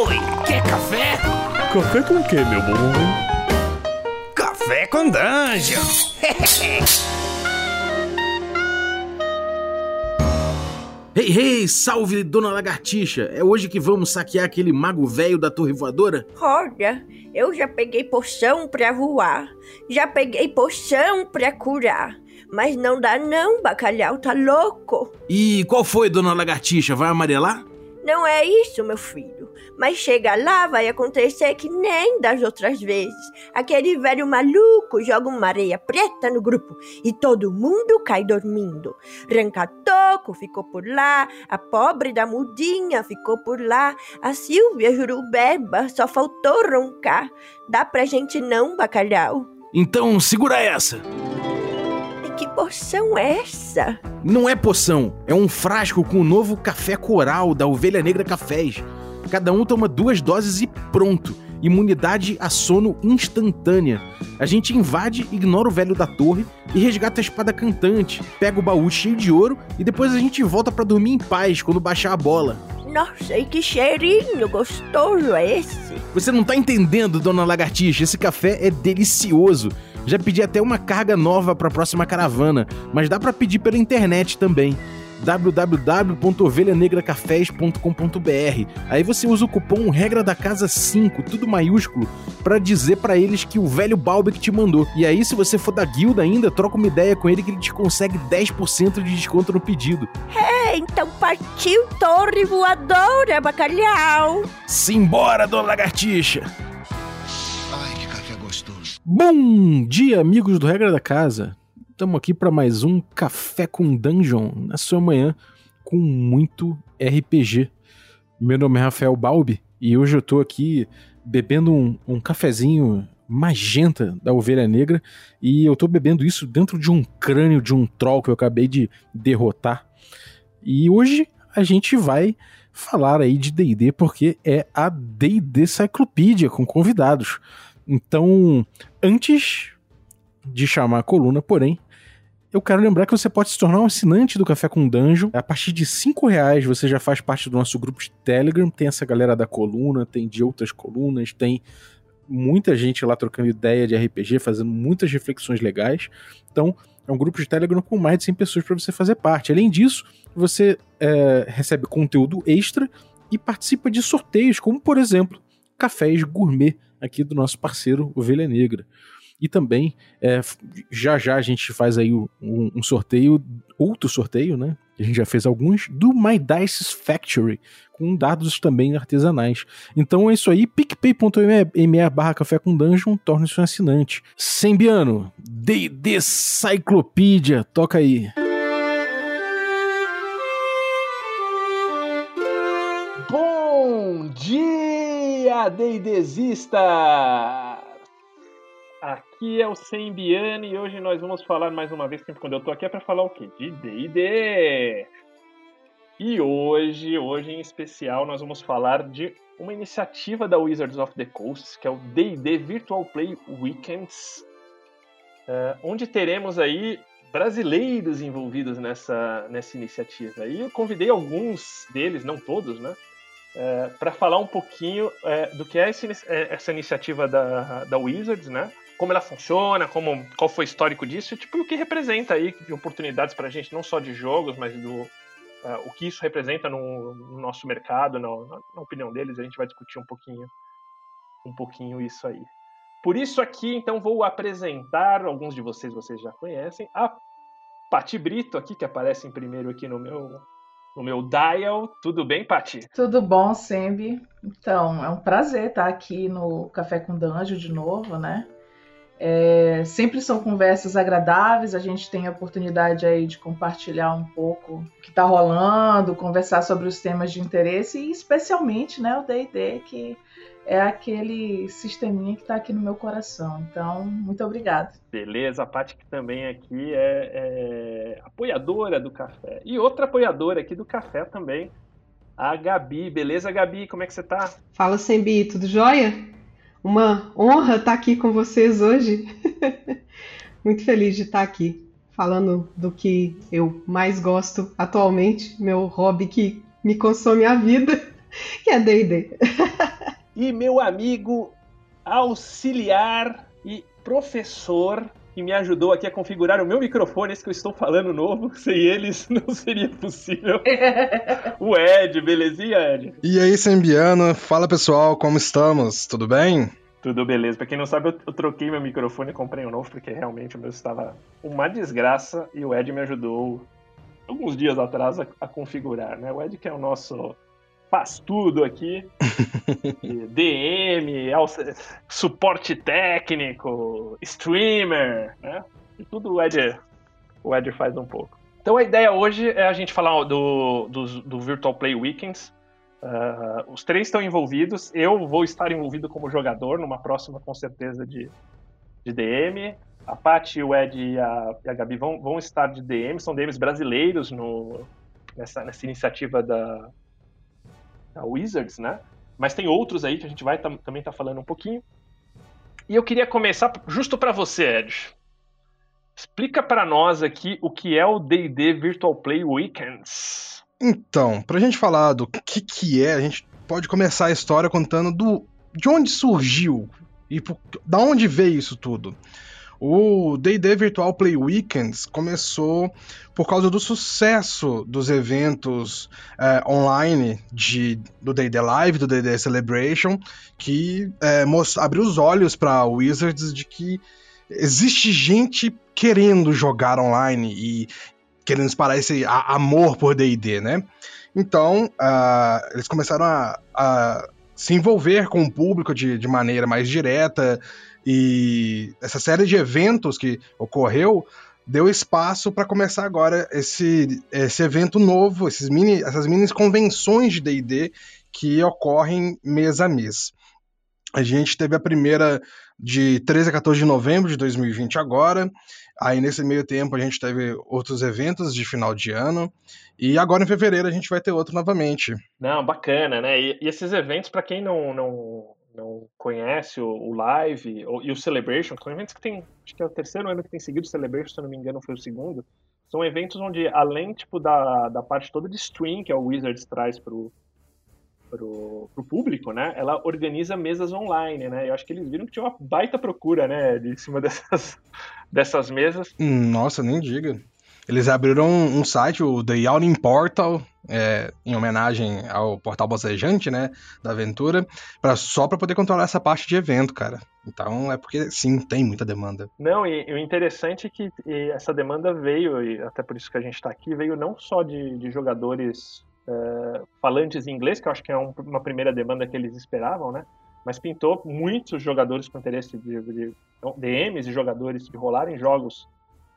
Oi, quer café? Café com o que, meu bom? Café com Dungeon! Hey, hey, salve, dona lagartixa! É hoje que vamos saquear aquele mago velho da torre voadora? Olha, eu já peguei poção pra voar, já peguei poção pra curar. Mas não dá não, bacalhau tá louco. E qual foi, dona lagartixa? Vai amarelar? Não é isso, meu filho. Mas chega lá, vai acontecer que nem das outras vezes. Aquele velho maluco joga uma areia preta no grupo e todo mundo cai dormindo. Rancatoco ficou por lá, a pobre da mudinha ficou por lá, a Silvia Jurubeba só faltou roncar. Dá pra gente não, bacalhau? Então segura essa! Que poção é essa? Não é poção, é um frasco com o novo café coral da Ovelha Negra Cafés. Cada um toma duas doses e pronto. Imunidade a sono instantânea. A gente invade, ignora o velho da torre e resgata a espada cantante, pega o baú cheio de ouro e depois a gente volta para dormir em paz quando baixar a bola. Nossa, e que cheirinho gostoso é esse? Você não tá entendendo, dona Lagartixa, esse café é delicioso. Já pedi até uma carga nova para a próxima caravana, mas dá para pedir pela internet também www.ovelhanegracafés.com.br. Aí você usa o cupom regra da casa 5, tudo maiúsculo, para dizer para eles que o velho Balbec te mandou. E aí se você for da guilda ainda, troca uma ideia com ele que ele te consegue 10% de desconto no pedido. É, então partiu torre voadora, bacalhau. Simbora, dona lagartixa. Bom dia, amigos do Regra da Casa. Estamos aqui para mais um Café com Dungeon na sua manhã com muito RPG. Meu nome é Rafael Balbi e hoje eu tô aqui bebendo um, um cafezinho magenta da ovelha negra e eu tô bebendo isso dentro de um crânio de um troll que eu acabei de derrotar. E hoje a gente vai falar aí de D&D porque é a D&D Cyclopedia com convidados. Então, antes de chamar a coluna, porém, eu quero lembrar que você pode se tornar um assinante do Café com Dungeon. A partir de 5 reais você já faz parte do nosso grupo de Telegram. Tem essa galera da coluna, tem de outras colunas, tem muita gente lá trocando ideia de RPG, fazendo muitas reflexões legais. Então, é um grupo de Telegram com mais de 100 pessoas para você fazer parte. Além disso, você é, recebe conteúdo extra e participa de sorteios, como por exemplo, cafés gourmet aqui do nosso parceiro Ovelha Negra. E também, é, já já a gente faz aí um, um, sorteio, outro sorteio, né? A gente já fez alguns, do My Dice Factory, com dados também artesanais. Então é isso aí, picpay.me barra café com dungeon, torne-se um assinante. Sembiano, D&D Cyclopedia, toca aí. Dia, D&Dzista! Aqui é o Sembiane e hoje nós vamos falar mais uma vez, sempre quando eu tô aqui é para falar o quê? De D&D. E hoje, hoje em especial, nós vamos falar de uma iniciativa da Wizards of the Coast, que é o D&D Virtual Play Weekends, uh, onde teremos aí brasileiros envolvidos nessa, nessa iniciativa. E eu convidei alguns deles, não todos, né? É, para falar um pouquinho é, do que é essa, essa iniciativa da, da Wizards, né? como ela funciona, como, qual foi o histórico disso, tipo, e o que representa aí de oportunidades para a gente, não só de jogos, mas do uh, o que isso representa no, no nosso mercado, na, opinião deles, a gente vai discutir um pouquinho, um pouquinho isso aí. Por isso aqui, então, vou apresentar, alguns de vocês vocês já conhecem, a Pati Brito aqui, que aparece em primeiro aqui no meu no meu dial. Tudo bem, Pati? Tudo bom, Sembi. Então, é um prazer estar aqui no Café com Danjo de novo, né? É, sempre são conversas agradáveis, a gente tem a oportunidade aí de compartilhar um pouco o que está rolando, conversar sobre os temas de interesse e especialmente né, o D&D, que é aquele sisteminha que está aqui no meu coração. Então, muito obrigada. Beleza, a Paty que também aqui é, é apoiadora do café. E outra apoiadora aqui do café também, a Gabi. Beleza, Gabi? Como é que você tá? Fala, Sembi, tudo jóia? uma honra estar aqui com vocês hoje. Muito feliz de estar aqui falando do que eu mais gosto atualmente, meu hobby que me consome a vida. que é D&D. E meu amigo auxiliar e professor que me ajudou aqui a configurar o meu microfone, esse que eu estou falando novo. Sem eles não seria possível. o Ed, belezinha, Ed? E aí, Sembiano? Fala pessoal, como estamos? Tudo bem? Tudo beleza. Pra quem não sabe, eu, eu troquei meu microfone e comprei um novo, porque realmente o meu estava uma desgraça e o Ed me ajudou alguns dias atrás a, a configurar, né? O Ed que é o nosso faz tudo aqui. DM, suporte técnico, streamer, né? E tudo o Ed, o Ed faz um pouco. Então a ideia hoje é a gente falar do, do, do Virtual Play Weekends. Uh, os três estão envolvidos. Eu vou estar envolvido como jogador numa próxima, com certeza, de, de DM. A Paty, o Ed e a, e a Gabi vão, vão estar de DM. São DMs brasileiros no, nessa, nessa iniciativa da, da Wizards, né? Mas tem outros aí que a gente vai tam, também estar tá falando um pouquinho. E eu queria começar justo para você, Ed. Explica para nós aqui o que é o D&D Virtual Play Weekends. Então, para a gente falar do que que é, a gente pode começar a história contando do de onde surgiu e por, da onde veio isso tudo. O D&D Virtual Play Weekends começou por causa do sucesso dos eventos é, online de, do D&D Live, do D&D Celebration, que é, abriu os olhos para Wizards de que existe gente querendo jogar online e querendo disparar esse amor por D&D, né? Então, uh, eles começaram a, a, se envolver com o público de, de maneira mais direta, e essa série de eventos que ocorreu deu espaço para começar agora esse, esse evento novo, esses mini, essas mini convenções de D&D que ocorrem mês a mês. A gente teve a primeira de 13 a 14 de novembro de 2020 agora. Aí nesse meio tempo a gente teve outros eventos de final de ano. E agora em fevereiro a gente vai ter outro novamente. Não, bacana, né? E, e esses eventos, para quem não, não, não conhece o, o Live o, e o Celebration, que são eventos que tem, acho que é o terceiro ano que tem seguido o Celebration, se eu não me engano foi o segundo, são eventos onde, além tipo, da, da parte toda de stream que a Wizards traz pro, pro, pro público, né, ela organiza mesas online, né, eu acho que eles viram que tinha uma baita procura, né, de cima dessas, dessas mesas. Nossa, nem diga. Eles abriram um, site, o The Yawning Portal, é, em homenagem ao portal bocejante, né, da aventura, pra, só para poder controlar essa parte de evento, cara. Então é porque sim, tem muita demanda. Não, e, e o interessante é que essa demanda veio, e até por isso que a gente está aqui, veio não só de, de jogadores é, falantes em inglês, que eu acho que é um, uma primeira demanda que eles esperavam, né? Mas pintou muitos jogadores com interesse de, de, de DMs e jogadores de rolarem jogos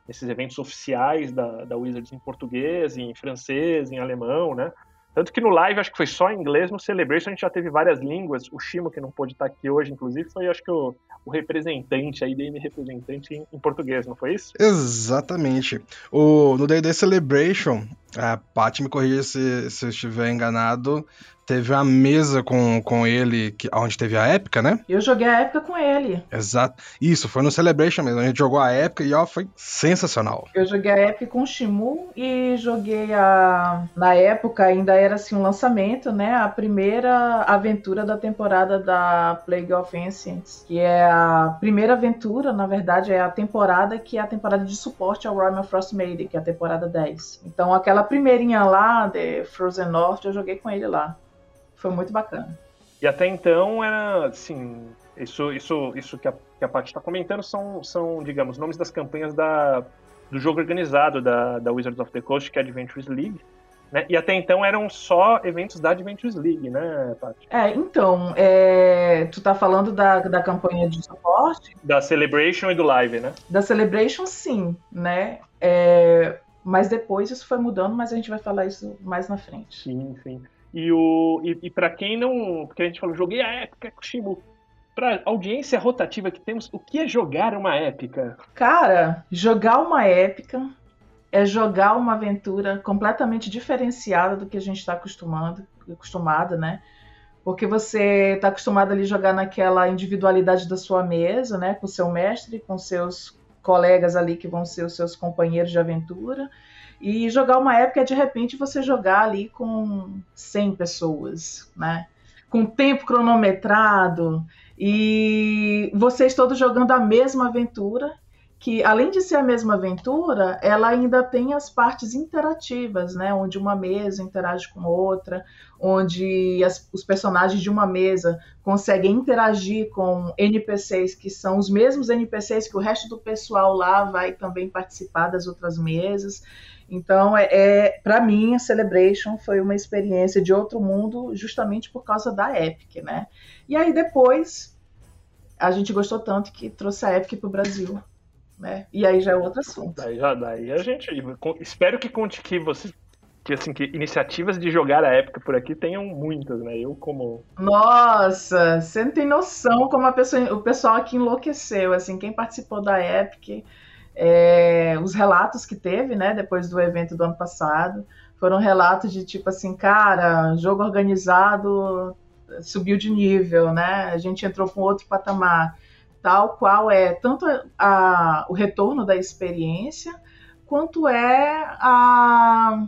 nesses eventos oficiais da, da Wizards em português, em francês, em alemão, né? Tanto que no live, acho que foi só em inglês, no Celebration a gente já teve várias línguas. O Shimo, que não pôde estar aqui hoje, inclusive, foi, acho que, o, o representante, a IDM representante em, em, português, não foi isso? Exatamente. O, no D&D Celebration, a Paty me corrija se, se eu estiver enganado, Teve uma mesa com, com ele, que, onde teve a época, né? Eu joguei a época com ele. Exato. Isso, foi no Celebration mesmo. A gente jogou a época e ó, foi sensacional. Eu joguei a época com o Shimu e joguei a. Na época ainda era assim um lançamento, né? A primeira aventura da temporada da Plague of Ancients, que é a primeira aventura, na verdade, é a temporada que é a temporada de suporte ao Royal Frostmaiden, que é a temporada 10. Então aquela primeirinha lá, de Frozen North, eu joguei com ele lá. Foi muito bacana. E até então era, assim, isso, isso, isso que a, que a Paty está comentando são, são, digamos, nomes das campanhas da, do jogo organizado da, da Wizards of the Coast, que é a Adventures League. Né? E até então eram só eventos da Adventures League, né, Paty? É, então, é... tu tá falando da, da campanha de suporte? Da Celebration e do Live, né? Da Celebration, sim, né? É... Mas depois isso foi mudando, mas a gente vai falar isso mais na frente. Sim, sim. E, o, e, e para quem não. Porque a gente falou, joguei a época com o Shimu. Pra audiência rotativa que temos, o que é jogar uma épica? Cara, jogar uma épica é jogar uma aventura completamente diferenciada do que a gente está acostumado, acostumado, né? Porque você está acostumado ali jogar naquela individualidade da sua mesa, né? Com seu mestre, com seus colegas ali que vão ser os seus companheiros de aventura E jogar uma época é de repente você jogar ali com 100 pessoas, né? Com tempo cronometrado e vocês todos jogando a mesma aventura que além de ser a mesma aventura, ela ainda tem as partes interativas, né? Onde uma mesa interage com outra, onde as, os personagens de uma mesa conseguem interagir com NPCs que são os mesmos NPCs que o resto do pessoal lá vai também participar das outras mesas. Então, é, é para mim, a Celebration foi uma experiência de outro mundo, justamente por causa da Epic, né? E aí depois a gente gostou tanto que trouxe a Epic para o Brasil né? E aí já é outro assunto. Daí já daí a gente espero que conte que você que assim que iniciativas de jogar a época por aqui tenham muitas, né? Eu como Nossa, você não tem noção como a pessoa, o pessoal aqui enlouqueceu, assim, quem participou da Epic, é, os relatos que teve, né, depois do evento do ano passado, foram relatos de tipo assim, cara, jogo organizado subiu de nível, né? A gente entrou com outro patamar tal qual é tanto a, o retorno da experiência, quanto é a,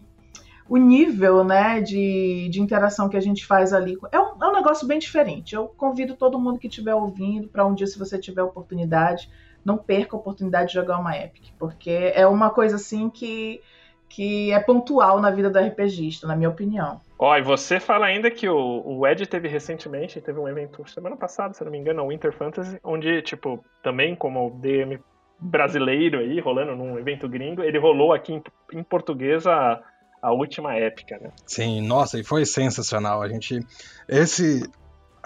o nível né, de, de interação que a gente faz ali. É um, é um negócio bem diferente. Eu convido todo mundo que estiver ouvindo para um dia, se você tiver oportunidade, não perca a oportunidade de jogar uma Epic, porque é uma coisa assim que, que é pontual na vida do RPGista, na minha opinião. Ó, e você fala ainda que o, o Ed teve recentemente, teve um evento semana passada, se não me engano, o Winter Fantasy, onde, tipo, também como DM brasileiro aí, rolando num evento gringo, ele rolou aqui em, em português a, a última épica, né? Sim, nossa, e foi sensacional. A gente. Esse.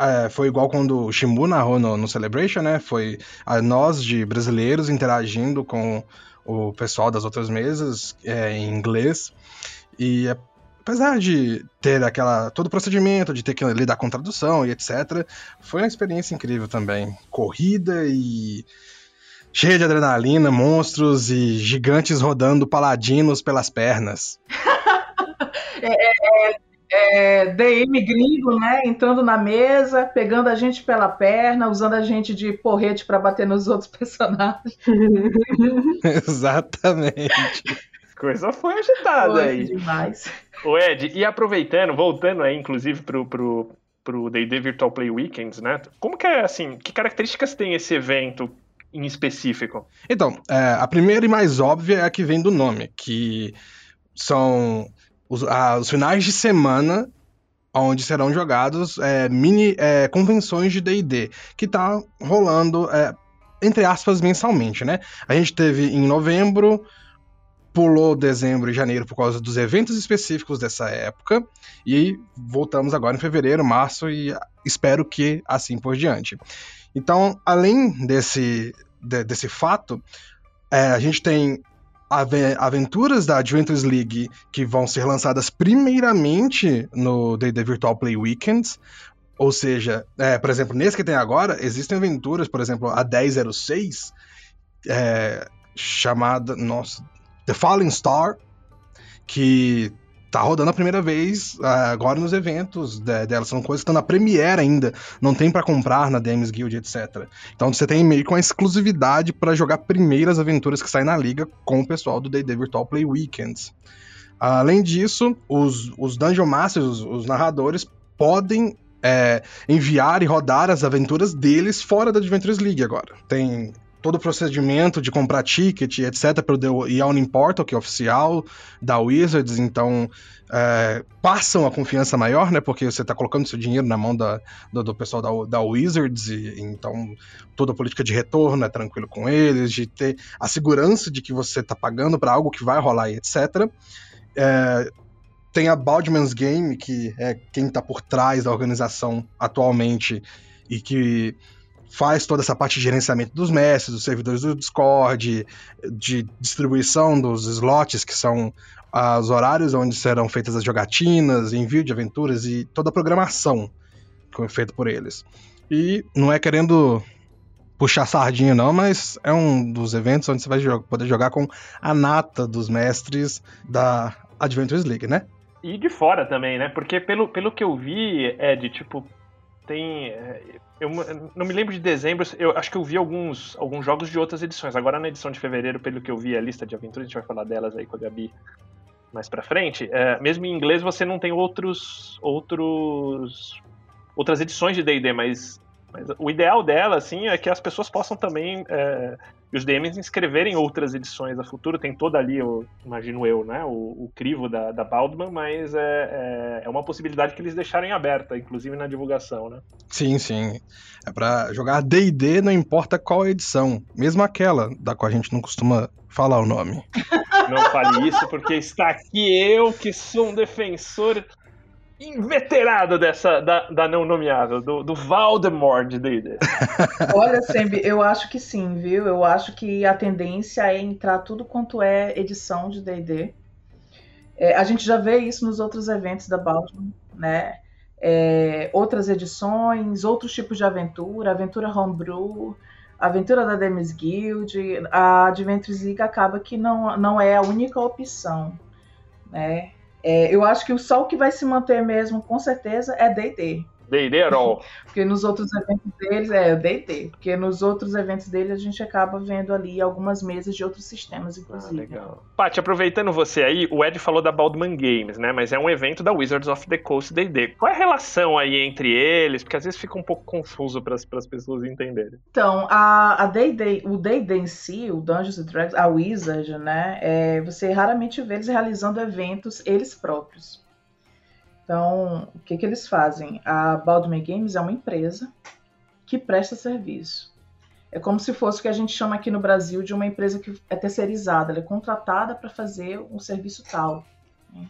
É, foi igual quando o Shimbu narrou no, no Celebration, né? Foi a nós de brasileiros interagindo com o pessoal das outras mesas é, em inglês. E é apesar de ter aquela todo o procedimento, de ter que lidar com tradução e etc, foi uma experiência incrível também. Corrida e cheia de adrenalina, monstros e gigantes rodando paladinos pelas pernas. é, é, é, DM gringo, né? Entrando na mesa, pegando a gente pela perna, usando a gente de porrete para bater nos outros personagens. Exatamente. Coisa foi agitada foi aí. demais. O Ed, e aproveitando, voltando aí, inclusive, pro, pro, pro D&D Virtual Play Weekends, né? Como que é, assim, que características tem esse evento em específico? Então, é, a primeira e mais óbvia é a que vem do nome, que são os, a, os finais de semana onde serão jogados é, mini é, convenções de D&D, que tá rolando, é, entre aspas, mensalmente, né? A gente teve em novembro pulou dezembro e janeiro por causa dos eventos específicos dessa época e voltamos agora em fevereiro, março e espero que assim por diante. Então, além desse, de, desse fato, é, a gente tem aventuras da Adventures League que vão ser lançadas primeiramente no D&D Virtual Play Weekends, ou seja, é, por exemplo, nesse que tem agora, existem aventuras, por exemplo, a 1006, é, chamada, nossa, The Falling Star, que tá rodando a primeira vez uh, agora nos eventos de, dela. São coisas que estão na Premiere ainda, não tem para comprar na Dames Guild, etc. Então você tem meio com a exclusividade para jogar primeiras aventuras que saem na liga com o pessoal do D&D Virtual Play Weekends. Além disso, os, os Dungeon Masters, os, os narradores, podem é, enviar e rodar as aventuras deles fora da Adventures League agora. Tem todo o procedimento de comprar ticket, etc., pelo The Yawning Portal, que é oficial da Wizards, então é, passam a confiança maior, né? Porque você está colocando seu dinheiro na mão da, do, do pessoal da, da Wizards, e, então toda a política de retorno é tranquilo com eles, de ter a segurança de que você está pagando para algo que vai rolar etc. É, tem a Baldman's Game, que é quem está por trás da organização atualmente e que faz toda essa parte de gerenciamento dos mestres, dos servidores do Discord, de distribuição dos slots, que são os horários onde serão feitas as jogatinas, envio de aventuras e toda a programação que foi feita por eles. E não é querendo puxar sardinha não, mas é um dos eventos onde você vai poder jogar com a nata dos mestres da Adventures League, né? E de fora também, né? Porque pelo, pelo que eu vi, é de tipo tem. É, eu não me lembro de dezembro, eu acho que eu vi alguns, alguns jogos de outras edições. Agora na edição de fevereiro, pelo que eu vi, a lista de aventuras, a gente vai falar delas aí com a Gabi mais pra frente, é, mesmo em inglês você não tem outros outros outras edições de D&D, mas, mas o ideal dela, assim, é que as pessoas possam também é, e os DMs inscreverem outras edições a futuro. Tem toda ali, eu, imagino eu, né, o, o crivo da, da Baldman, mas é, é, é, uma possibilidade que eles deixarem aberta, inclusive na divulgação, né? Sim, sim. É pra jogar D&D, não importa qual edição. Mesmo aquela da qual a gente não costuma falar o nome. Não fale isso, porque está aqui eu, que sou um defensor inveterado dessa da, da não nomeável, do, do Valdemort de D&D. Olha, Sembi, eu acho que sim, viu? Eu acho que a tendência é entrar tudo quanto é edição de D&D. É, a gente já vê isso nos outros eventos da Baltimore, né? É, outras edições, outros tipos de aventura, aventura homebrew, aventura da Demis Guild, a Adventures League acaba que não, não é a única opção, né? É, eu acho que o o que vai se manter mesmo, com certeza, é D&D. D&D at all. Porque nos outros eventos deles, é, D&D. Porque nos outros eventos dele a gente acaba vendo ali algumas mesas de outros sistemas, inclusive. Ah, legal. Paty, aproveitando você aí, o Ed falou da Baldman Games, né? Mas é um evento da Wizards of the Coast D&D. Qual é a relação aí entre eles? Porque às vezes fica um pouco confuso para as pessoas entenderem. Então, a, a D&D, o D&D em si, o Dungeons and Dragons, a Wizard, né? É, você raramente vê eles realizando eventos eles próprios. Então, o que, que eles fazem? A Baldwin Games é uma empresa que presta serviço. É como se fosse o que a gente chama aqui no Brasil de uma empresa que é terceirizada, ela é contratada para fazer um serviço tal. Né?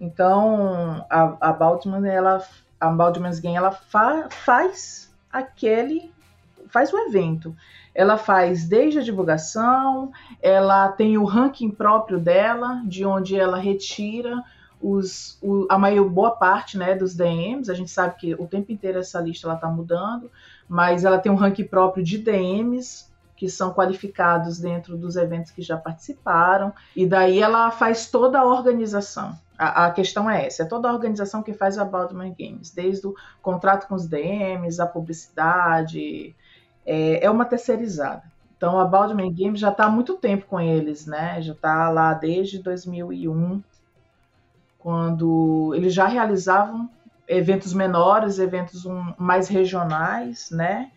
Então, a, a Baldwin, ela, a Baldwin's Game, ela fa, faz aquele, faz o evento. Ela faz desde a divulgação, ela tem o ranking próprio dela, de onde ela retira os, o, a maior boa parte né, dos DMs, a gente sabe que o tempo inteiro essa lista está mudando, mas ela tem um ranking próprio de DMs que são qualificados dentro dos eventos que já participaram, e daí ela faz toda a organização. A, a questão é essa, é toda a organização que faz a Baldwin Games, desde o contrato com os DMs, a publicidade, é, é uma terceirizada. Então a Baldwin Games já está há muito tempo com eles, né? Já está lá desde 2001 quando eles já realizavam eventos menores, eventos um, mais regionais, né?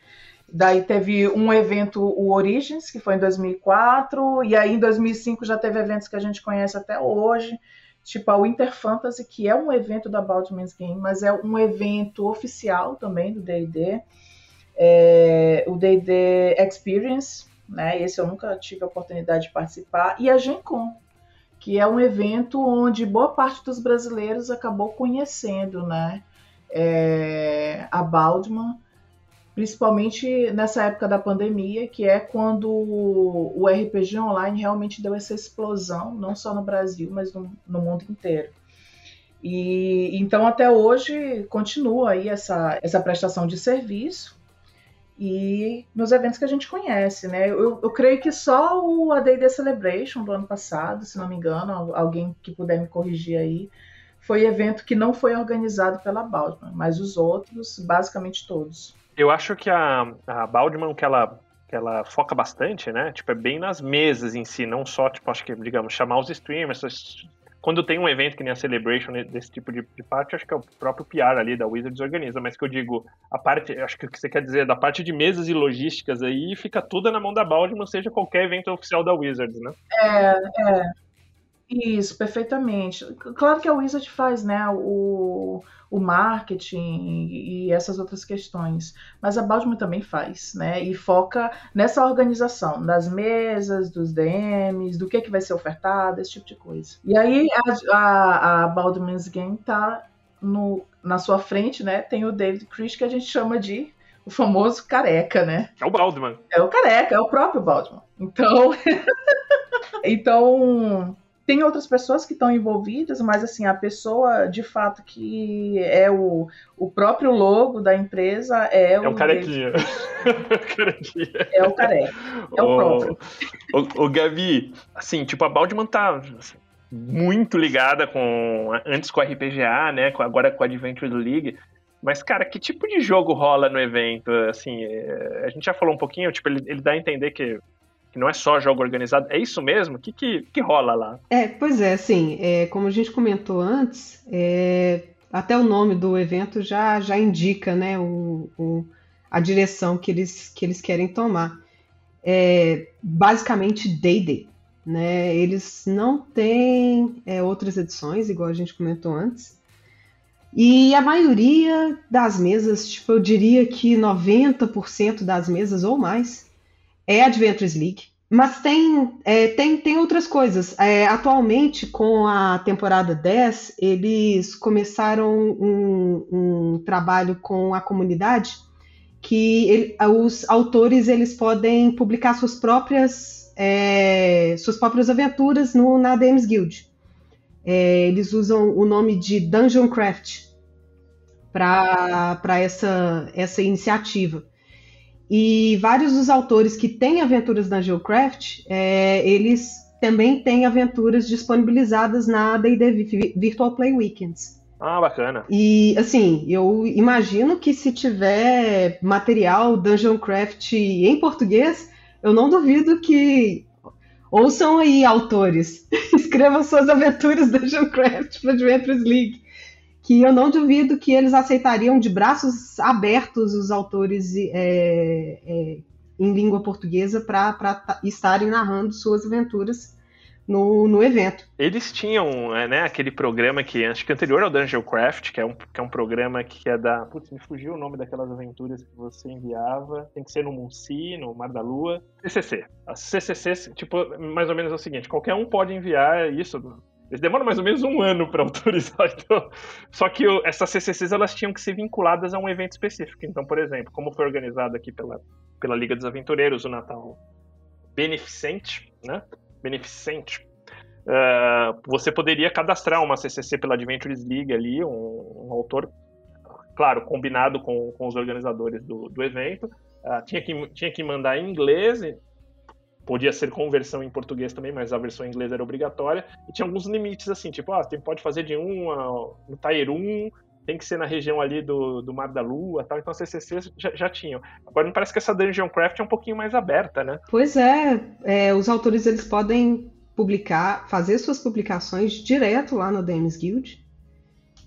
Daí teve um evento, o Origins, que foi em 2004, e aí em 2005 já teve eventos que a gente conhece até hoje, tipo a Winter Fantasy, que é um evento da Baltimore's Game, mas é um evento oficial também do D&D, é, o D&D Experience, né? Esse eu nunca tive a oportunidade de participar, e a Gen Con, que é um evento onde boa parte dos brasileiros acabou conhecendo né, é, a Baldman, principalmente nessa época da pandemia, que é quando o RPG online realmente deu essa explosão, não só no Brasil, mas no, no mundo inteiro. E então até hoje continua aí essa, essa prestação de serviço e nos eventos que a gente conhece, né? Eu, eu creio que só o A Day The Celebration do ano passado, se não me engano, alguém que puder me corrigir aí, foi evento que não foi organizado pela Baldman, mas os outros, basicamente todos. Eu acho que a, a Baldman, que ela, que ela foca bastante, né? Tipo, é bem nas mesas em si, não só, tipo, acho que, digamos, chamar os streamers, quando tem um evento que nem a Celebration desse tipo de, de parte, acho que é o próprio PR ali da Wizards organiza, mas que eu digo, a parte, acho que o que você quer dizer, da parte de mesas e logísticas aí, fica tudo na mão da Baldwin, seja qualquer evento oficial da Wizards, né? É, é. Isso, perfeitamente. Claro que a Wizard faz, né, o, o marketing e essas outras questões, mas a Baldwin também faz, né, e foca nessa organização das mesas, dos DMs, do que, que vai ser ofertado, esse tipo de coisa. E aí a, a, a Baldwin's Game tá no, na sua frente, né, tem o David Chris, que a gente chama de o famoso careca, né? É o Baldwin. É o careca, é o próprio Baldwin. Então, então tem outras pessoas que estão envolvidas, mas assim, a pessoa de fato que é o, o próprio logo da empresa é, é o. carequinha. é o careca. É o, o próprio. O, o Gabi, assim, tipo, a Baldman tá muito ligada com. Antes com a RPGA, né? Agora com a Adventure League. Mas, cara, que tipo de jogo rola no evento? Assim, é, a gente já falou um pouquinho, tipo, ele, ele dá a entender que que não é só jogo organizado. É isso mesmo? O que, que, que rola lá? É, pois é, assim, é, como a gente comentou antes, é, até o nome do evento já, já indica né, o, o, a direção que eles, que eles querem tomar. É basicamente D&D. Né? Eles não têm é, outras edições, igual a gente comentou antes. E a maioria das mesas, tipo, eu diria que 90% das mesas ou mais, é Adventures League. Mas tem, é, tem, tem outras coisas. É, atualmente, com a temporada 10, eles começaram um, um trabalho com a comunidade que ele, os autores eles podem publicar suas próprias, é, suas próprias aventuras no, na DMs Guild. É, eles usam o nome de Dungeon Craft para essa, essa iniciativa. E vários dos autores que têm aventuras na Geocraft, é, eles também têm aventuras disponibilizadas na D&D Virtual Play Weekends. Ah, bacana. E, assim, eu imagino que se tiver material Dungeon Craft em português, eu não duvido que ouçam aí, autores, escrevam suas aventuras Dungeon Craft para Adventures League que eu não duvido que eles aceitariam de braços abertos os autores é, é, em língua portuguesa para estarem narrando suas aventuras no, no evento. Eles tinham é, né, aquele programa que acho que anterior ao Dungeon Craft, que é um, que é um programa que é da. Putz, me fugiu o nome daquelas aventuras que você enviava. Tem que ser no Munci, no Mar da Lua. CCC. CCC, tipo, mais ou menos é o seguinte: qualquer um pode enviar isso eles demoram mais ou menos um ano para autorizar. Então... Só que o, essas CCCs elas tinham que ser vinculadas a um evento específico. Então, por exemplo, como foi organizado aqui pela, pela Liga dos Aventureiros o Natal Beneficente, né? Beneficente. Uh, você poderia cadastrar uma CCC pela Adventures League ali, um, um autor, claro, combinado com, com os organizadores do, do evento. Uh, tinha, que, tinha que mandar em inglês, Podia ser conversão em português também, mas a versão em inglês era obrigatória. E tinha alguns limites, assim, tipo, ah, você pode fazer de um a, no Tier 1, tem que ser na região ali do, do Mar da Lua tal. Então, as CCCs já, já tinham. Agora, me parece que essa Dungeon Craft é um pouquinho mais aberta, né? Pois é, é os autores eles podem publicar, fazer suas publicações direto lá no Dames Guild.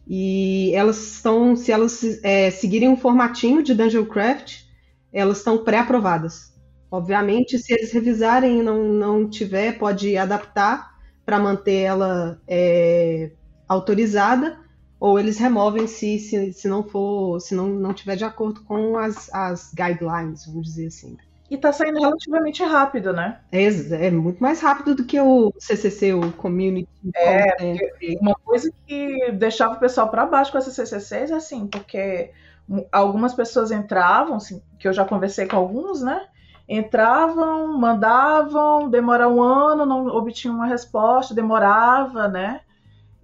E elas estão, se elas é, seguirem um formatinho de Dungeon Craft, elas estão pré-aprovadas. Obviamente, se eles revisarem e não, não tiver, pode adaptar para manter ela é, autorizada, ou eles removem se, se, se não for, se não, não tiver de acordo com as, as guidelines, vamos dizer assim. E está saindo relativamente rápido, né? É, é, muito mais rápido do que o CCC, o Community. É, uma coisa que deixava o pessoal para baixo com essas CCCs é assim, porque algumas pessoas entravam, assim, que eu já conversei com alguns, né? Entravam, mandavam, demora um ano, não obtinham uma resposta, demorava, né?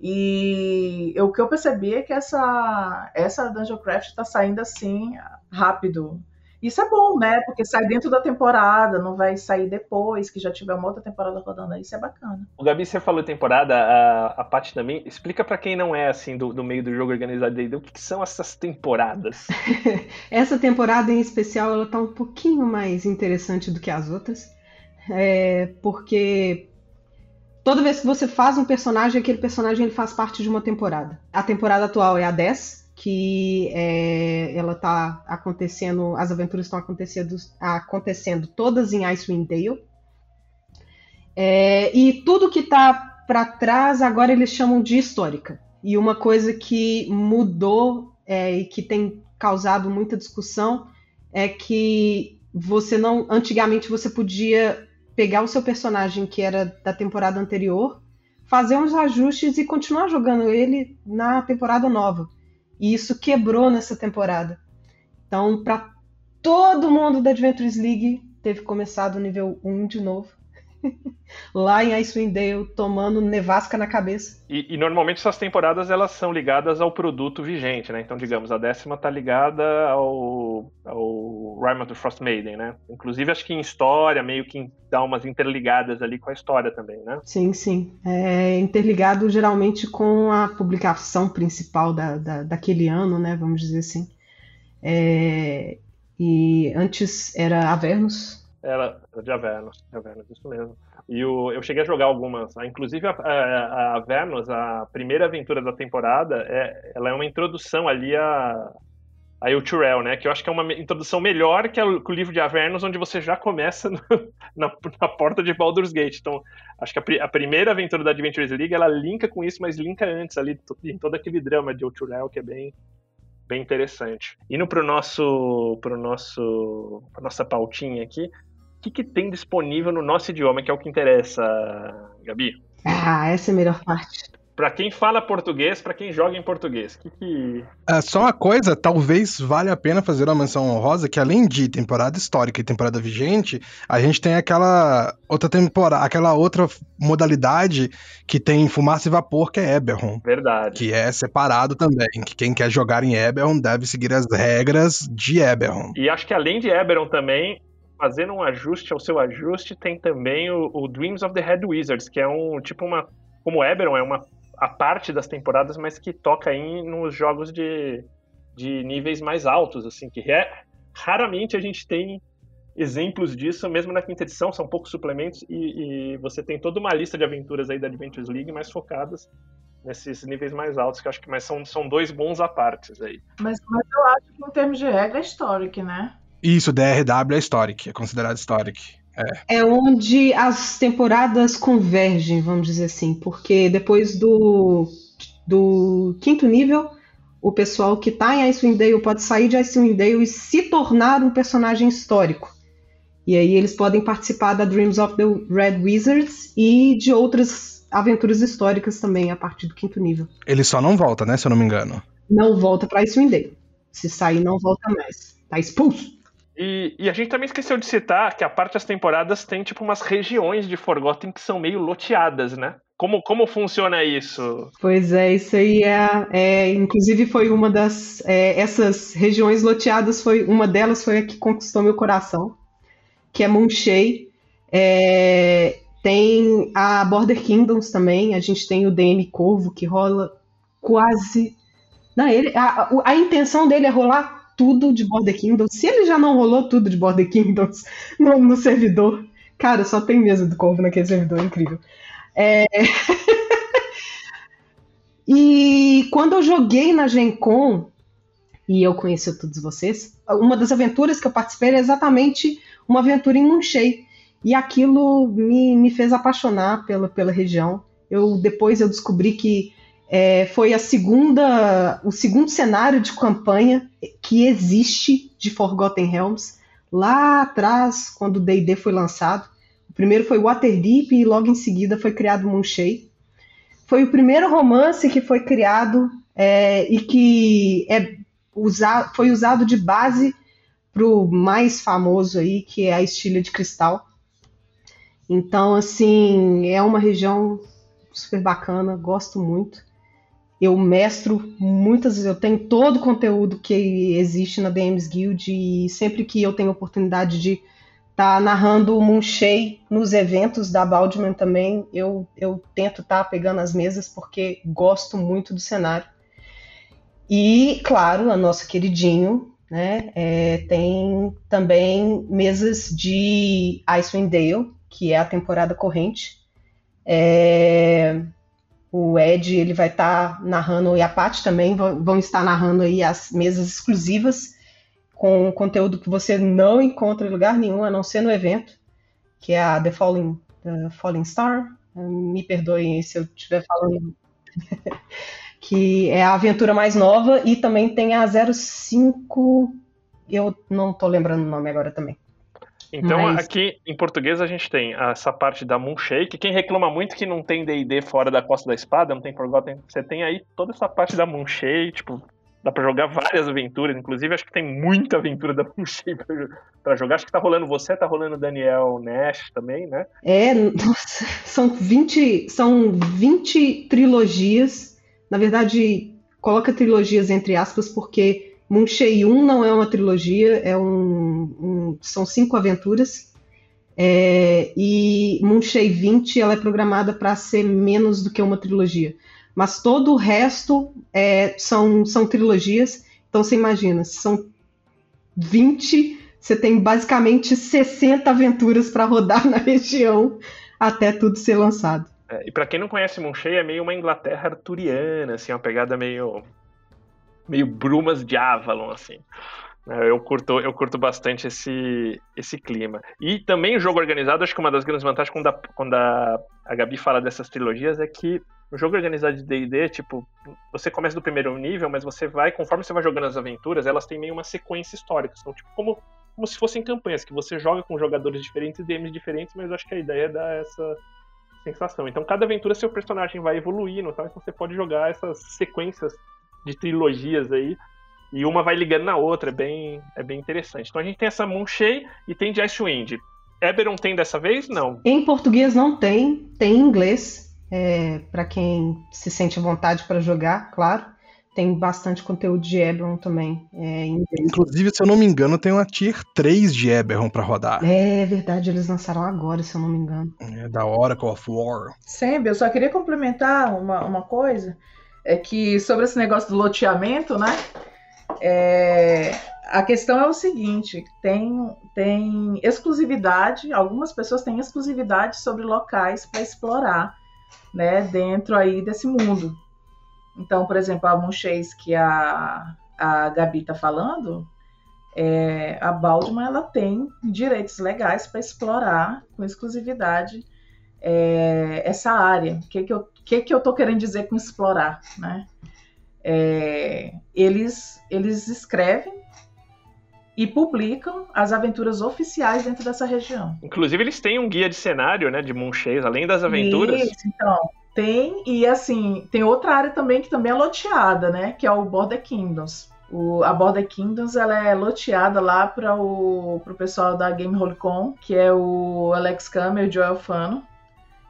E eu, o que eu percebi é que essa, essa Dungeon Craft está saindo assim rápido. Isso é bom, né? Porque sai dentro da temporada, não vai sair depois, que já tiver uma outra temporada rodando aí, isso é bacana. O Gabi, você falou temporada, a, a Paty também. Explica para quem não é, assim, do, do meio do jogo organizado aí, o que, que são essas temporadas? Essa temporada em especial, ela tá um pouquinho mais interessante do que as outras. É, porque toda vez que você faz um personagem, aquele personagem ele faz parte de uma temporada. A temporada atual é a 10, que é, ela está acontecendo, as aventuras estão acontecendo, acontecendo todas em Icewind Dale. É, e tudo que está para trás agora eles chamam de histórica. E uma coisa que mudou é, e que tem causado muita discussão é que você não, antigamente você podia pegar o seu personagem que era da temporada anterior, fazer uns ajustes e continuar jogando ele na temporada nova. E isso quebrou nessa temporada. Então, para todo mundo da Adventures League, teve começado o nível 1 de novo. Lá em Icewind tomando nevasca na cabeça. E, e, normalmente essas temporadas elas são ligadas ao produto vigente, né? Então, digamos, a décima tá ligada ao, ao Rime of the Frost Maiden, né? Inclusive, acho que em história, meio que dá umas interligadas ali com a história também, né? Sim, sim. É interligado geralmente com a publicação principal da, da daquele ano, né? Vamos dizer assim. É, e antes era Avernus, Era de Avernus, de Avernus, isso mesmo. E o, eu cheguei a jogar algumas. Inclusive, a, a, a Avernus, a primeira aventura da temporada, é, ela é uma introdução ali a, a Euturel, né? Que eu acho que é uma introdução melhor que, o, que o livro de Avernus, onde você já começa no, na, na, porta de Baldur's Gate. Então, acho que a, a, primeira aventura da Adventures League, ela linka com isso, mas linka antes ali, em todo aquele drama de Euturel, que é bem, bem interessante. Indo para nosso, pro nosso, nossa pautinha aqui, que, que tem disponível no nosso idioma, que é o que interessa, Gabi? Ah, essa é a melhor parte para quem fala português, para quem joga em português. Que que... É, só uma coisa, talvez valha a pena fazer uma menção honrosa, que além de temporada histórica e temporada vigente, a gente tem aquela outra temporada, aquela outra modalidade que tem fumaça e vapor, que é Eberron. Verdade. Que é separado também, que quem quer jogar em Eberron deve seguir as regras de Eberron. E acho que além de Eberron também, fazendo um ajuste ao seu ajuste, tem também o, o Dreams of the Head Wizards, que é um tipo uma como Eberron é uma a parte das temporadas, mas que toca aí nos jogos de, de níveis mais altos, assim, que é, raramente a gente tem exemplos disso, mesmo na quinta edição, são poucos suplementos, e, e, você tem toda uma lista de aventuras aí da Adventures League mais focadas nesses níveis mais altos, que acho que mas são, são dois bons apartes aí. Mas, mas eu acho que em termos de regra é Historic, né? Isso, DRW é Historic, é considerado Historic. É. é onde as temporadas convergem, vamos dizer assim, porque depois do, do quinto nível, o pessoal que está em Icewind Dale pode sair de Icewind Dale e se tornar um personagem histórico. E aí eles podem participar da Dreams of the Red Wizards e de outras aventuras históricas também a partir do quinto nível. Ele só não volta, né, se eu não me engano. Não volta para Icewind Dale. Se sair, não volta mais. Tá expulso. E, e, a gente também esqueceu de citar que a parte das temporadas tem tipo umas regiões de Forgotten que são meio loteadas, né? Como, como funciona isso? Pois é, isso aí é, é inclusive foi uma das é, essas regiões loteadas foi uma delas foi a que conquistou meu coração, que é Munchei. É, tem a Border Kingdoms também. A gente tem o DM Corvo que rola quase. Não, ele, a, a intenção dele é rolar tudo de Border Kingdoms. Se ele já não rolou tudo de Border Kingdoms no, no servidor, cara, só tem mesa do Corvo naquele servidor, é incrível. É... e quando eu joguei na Gen Con, e eu conheci todos vocês, uma das aventuras que eu participei era exatamente uma aventura em Munchei. E aquilo me, me fez apaixonar pela, pela região. Eu Depois eu descobri que é, foi a segunda, o segundo cenário de campanha que existe de Forgotten Realms, lá atrás, quando o D&D foi lançado. O primeiro foi Waterdeep e logo em seguida foi criado Moonshade. Foi o primeiro romance que foi criado é, e que é foi usado de base para o mais famoso aí, que é a Estilha de Cristal. Então, assim, é uma região super bacana, gosto muito. Eu mestro muitas vezes, eu tenho todo o conteúdo que existe na DMs Guild e sempre que eu tenho oportunidade de estar tá narrando o Moonshei nos eventos da Baldman também, eu, eu tento estar tá pegando as mesas porque gosto muito do cenário. E, claro, a nossa queridinho, né, é, tem também mesas de Icewind Dale, que é a temporada corrente. É, o Ed ele vai estar tá narrando e a Paty também vão, estar narrando aí as mesas exclusivas com conteúdo que você não encontra em lugar nenhum, a não ser no evento, que é a The Falling, The Falling Star. Me perdoem se eu estiver falando. que é a aventura mais nova, e também tem a 05. Eu não estou lembrando o nome agora também. Então, Mas... aqui em português a gente tem essa parte da Moonshake. Quem reclama muito que não tem DD fora da Costa da Espada, não tem Forgotten, você tem aí toda essa parte da Moonshake, tipo, dá pra jogar várias aventuras. Inclusive, acho que tem muita aventura da Moonshake pra, pra jogar. Acho que tá rolando você, tá rolando Daniel Nash também, né? É, nossa, são 20, são 20 trilogias. Na verdade, coloca trilogias entre aspas, porque Munchei 1 não é uma trilogia, é um, um são cinco aventuras. É, e Munchei 20 ela é programada para ser menos do que uma trilogia. Mas todo o resto é, são, são trilogias. Então você imagina, são 20 você tem basicamente 60 aventuras para rodar na região até tudo ser lançado. É, e para quem não conhece Monchei, é meio uma Inglaterra arturiana, assim, uma pegada meio meio brumas de Avalon, assim. É, eu curto, eu curto bastante esse, esse clima. E também o jogo organizado, acho que uma das grandes vantagens quando a, quando a, a Gabi fala dessas trilogias é que o jogo organizado de D&D, tipo, você começa do primeiro nível, mas você vai, conforme você vai jogando as aventuras, elas têm meio uma sequência histórica. São tipo como, como se fossem campanhas, que você joga com jogadores diferentes e DMs diferentes, mas acho que a ideia é dar essa sensação. Então cada aventura seu personagem vai evoluindo, tá? então você pode jogar essas sequências de trilogias aí e uma vai ligando na outra, é bem, é bem interessante. Então a gente tem essa Moonshade e tem de Icewind. Eberron tem dessa vez? Não. Em português não tem, tem em inglês, é, para quem se sente à vontade para jogar, claro. Tem bastante conteúdo de Eberron também é, em inglês. Inclusive, se eu não me engano, tem uma Tier 3 de Eberron para rodar. É verdade, eles lançaram agora, se eu não me engano. É da Oracle of War. Sempre, eu só queria complementar uma, uma coisa. É que sobre esse negócio do loteamento, né? É, a questão é o seguinte: tem, tem exclusividade, algumas pessoas têm exclusividade sobre locais para explorar, né, dentro aí desse mundo. Então, por exemplo, a Monchês que a, a Gabi está falando, é, a Baldman ela tem direitos legais para explorar com exclusividade é, essa área. O que, que, eu, que, que eu tô querendo dizer com explorar, né? É, eles, eles escrevem e publicam as aventuras oficiais dentro dessa região. Inclusive, eles têm um guia de cenário, né, de Moonshades, além das aventuras. Isso, então. Tem, e assim, tem outra área também que também é loteada, né, que é o Border Kingdoms. O, a Border Kingdoms ela é loteada lá para o pro pessoal da Game Holicon, que é o Alex Kammer e o Joel Fano.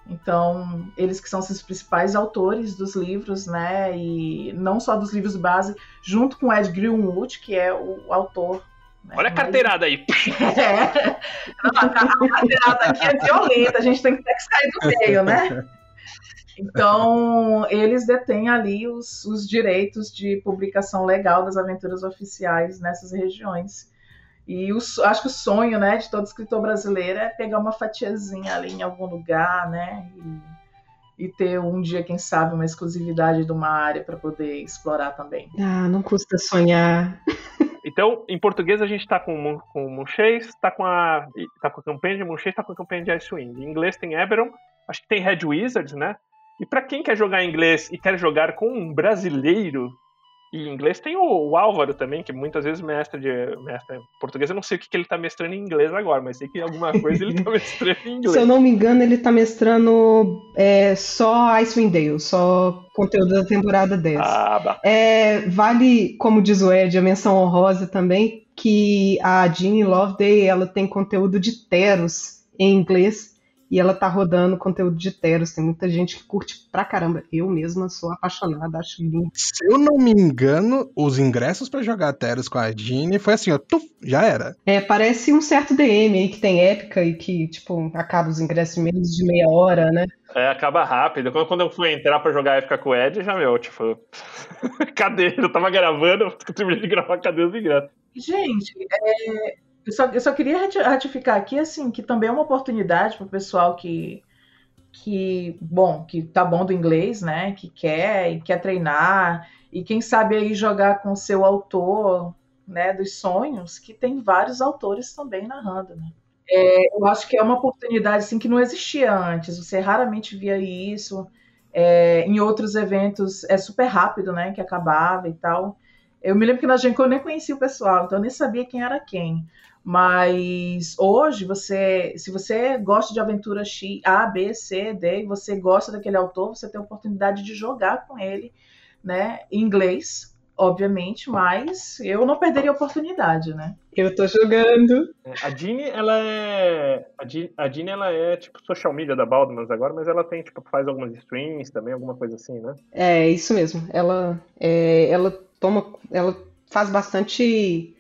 Então, eles que são os principais autores dos livros, né? E não só dos livros base, junto com Ed Greenwood, que é o autor. Né? Olha a carteirada aí. É. Não, a carteirada aqui é violenta, a gente tem que ter que sair do meio, né? Então, eles detêm ali os, os direitos de publicação legal das aventuras oficiais nessas regiões. E o, acho que o sonho, né, de todo escritor brasileiro é pegar uma fatiazinha ali em algum lugar, né, e, e ter um dia, quem sabe, uma exclusividade de uma área para poder explorar também. Ah, não custa sonhar. Então, em português a gente está com, com o Munchês, está com, a, tá com a campanha de Munchês, está com a campanha de Icewind. Em inglês tem Eberron, acho que tem Red Wizards, né? E para quem quer jogar em inglês e quer jogar com um brasileiro, e em inglês tem o, o, Álvaro também, que muitas vezes mestre de mestre português. Eu não sei o que, que ele tá mestrando em inglês agora, mas sei que alguma coisa ele tá mestrando em inglês. Se eu não me engano, ele tá mestrando é, só Icewind Dale, só conteúdo da temporada 10. Ah, é, vale, como diz o Ed, a menção honrosa também, que a Jeannie Loveday, ela tem conteúdo de Teros em inglês, e ela tá rodando conteúdo de Teros. Tem muita gente que curte pra caramba. Eu mesma sou apaixonada, acho lindo. Se eu não me engano, os ingressos para jogar Teros com a Jeanne foi assim, ó, tuf, já era. É, parece um certo DM aí que tem épica e que, tipo, acaba os ingressos em menos de meia hora, né? É, acaba rápido. Quando, quando eu fui entrar pra jogar épica com o Ed, já, meu, tipo, cadê? Eu tava gravando, eu terminei de gravar, cadê os ingressos? Gente, é, eu só, eu só queria ratificar aqui, assim, que também é uma oportunidade para o pessoal que, que, bom, que tá bom do inglês, né, que quer e quer treinar, e quem sabe aí jogar com o seu autor, né, dos sonhos, que tem vários autores também narrando, né. É, eu acho que é uma oportunidade, assim, que não existia antes, você raramente via isso, é, em outros eventos é super rápido, né, que acabava e tal. Eu me lembro que na Genco eu nem conhecia o pessoal, então eu nem sabia quem era quem. Mas hoje, você, se você gosta de aventura X, A, B, C, D, e você gosta daquele autor, você tem a oportunidade de jogar com ele, né? Em inglês, obviamente, mas eu não perderia a oportunidade, né? Eu tô jogando. A Jeanne, ela é. A Jeanne, ela é tipo social media da Baldmans agora, mas ela tem, tipo, faz algumas streams também, alguma coisa assim, né? É, isso mesmo. Ela, é, ela toma. Ela faz bastante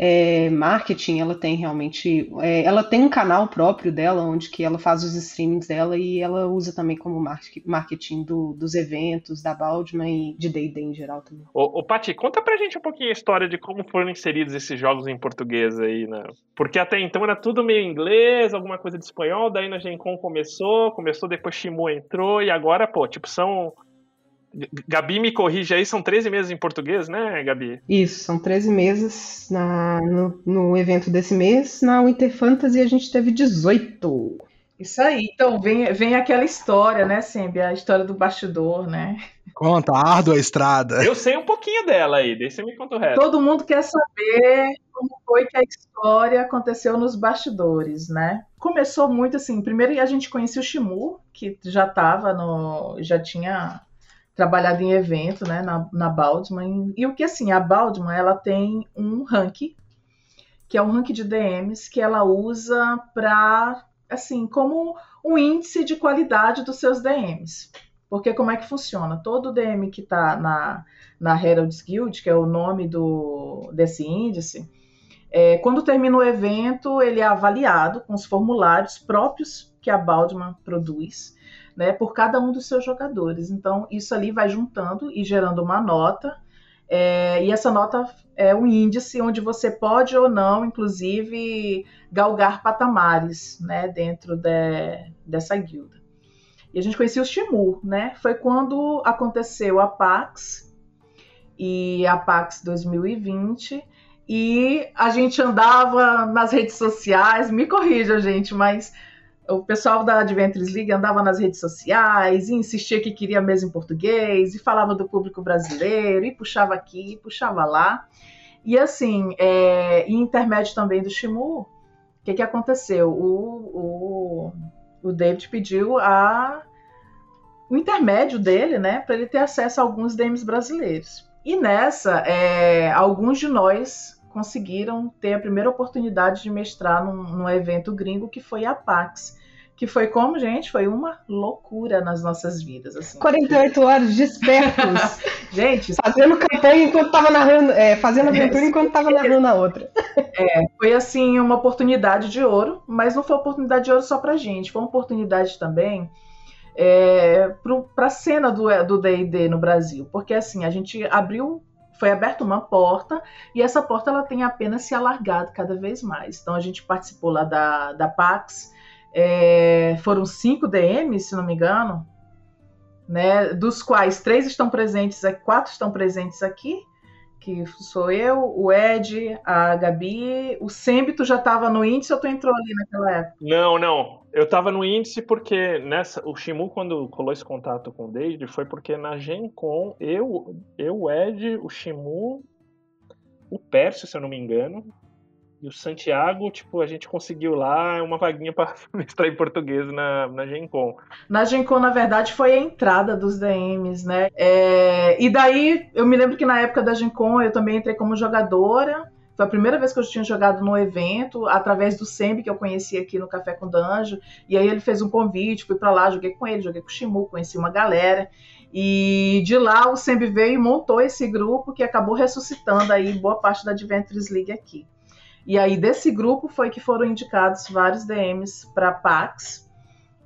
é, marketing, ela tem realmente. É, ela tem um canal próprio dela, onde que ela faz os streamings dela e ela usa também como marketing do, dos eventos, da Baldman e de D&D em geral também. Ô, ô Pati, conta pra gente um pouquinho a história de como foram inseridos esses jogos em português aí, né? Porque até então era tudo meio inglês, alguma coisa de espanhol, daí na Gen Con começou, começou, depois Shimu entrou e agora, pô, tipo, são Gabi me corrige aí, são 13 meses em português, né, Gabi? Isso, são 13 meses na, no, no evento desse mês. Na Winter Fantasy a gente teve 18. Isso aí. Então, vem, vem aquela história, né, sempre, a história do bastidor, né? Conta, árdua estrada. Eu sei um pouquinho dela aí, deixa me conta o resto. Todo mundo quer saber como foi que a história aconteceu nos bastidores, né? Começou muito assim, primeiro a gente conhecia o Shimu, que já estava no. já tinha trabalhado em evento, né, na, na Baldman. E o que assim, a Baldman, ela tem um ranking, que é um ranking de DMs que ela usa para assim, como um índice de qualidade dos seus DMs. Porque como é que funciona? Todo DM que está na, na Herald's Guild, que é o nome do, desse índice, é, quando termina o evento, ele é avaliado com os formulários próprios que a Baldman produz né, por cada um dos seus jogadores. Então, isso ali vai juntando e gerando uma nota, é, e essa nota é um índice onde você pode ou não, inclusive, galgar patamares né, dentro de, dessa guilda. E a gente conhecia o Shimu, né? Foi quando aconteceu a PAX e a PAX 2020 e a gente andava nas redes sociais, me corrija, gente, mas o pessoal da Adventures League andava nas redes sociais e insistia que queria mesa em português e falava do público brasileiro e puxava aqui, e puxava lá. E assim, é, em intermédio também do Shimu, o que, que aconteceu? O, o, o David pediu a, o intermédio dele, né, para ele ter acesso a alguns DMs brasileiros. E nessa, é, alguns de nós conseguiram ter a primeira oportunidade de mestrar num, num evento gringo que foi a PAX, que foi como, gente, foi uma loucura nas nossas vidas. Assim. 48 horas despertos. gente, fazendo campanha enquanto tava narrando, é, fazendo aventura enquanto tava narrando a outra. É, foi assim uma oportunidade de ouro, mas não foi oportunidade de ouro só pra gente, foi uma oportunidade também é, para a cena do D&D no Brasil, porque assim a gente abriu foi aberta uma porta e essa porta ela tem apenas se alargado cada vez mais. Então a gente participou lá da, da PAX, é, foram cinco DMs, se não me engano, né, dos quais três estão presentes, quatro estão presentes aqui, que sou eu, o Ed, a Gabi, o Sembito já estava no índice ou tu entrou ali naquela época? Não, não. Eu estava no índice porque nessa o Shimu quando colou esse contato com o David foi porque na Gen Con eu, eu o Ed, o Shimu, o Pércio, se eu não me engano, e o Santiago, tipo, a gente conseguiu lá uma vaguinha para mestrar em português na, na Gen Con. Na Gen Con, na verdade, foi a entrada dos DMs, né? É... E daí, eu me lembro que na época da Gen Con eu também entrei como jogadora. Foi a primeira vez que eu tinha jogado no evento, através do Sembi, que eu conheci aqui no Café com Danjo. E aí ele fez um convite, fui para lá, joguei com ele, joguei com o Shimu, conheci uma galera. E de lá o Sembi veio e montou esse grupo que acabou ressuscitando aí boa parte da Adventures League aqui. E aí desse grupo foi que foram indicados vários DMs para PAX.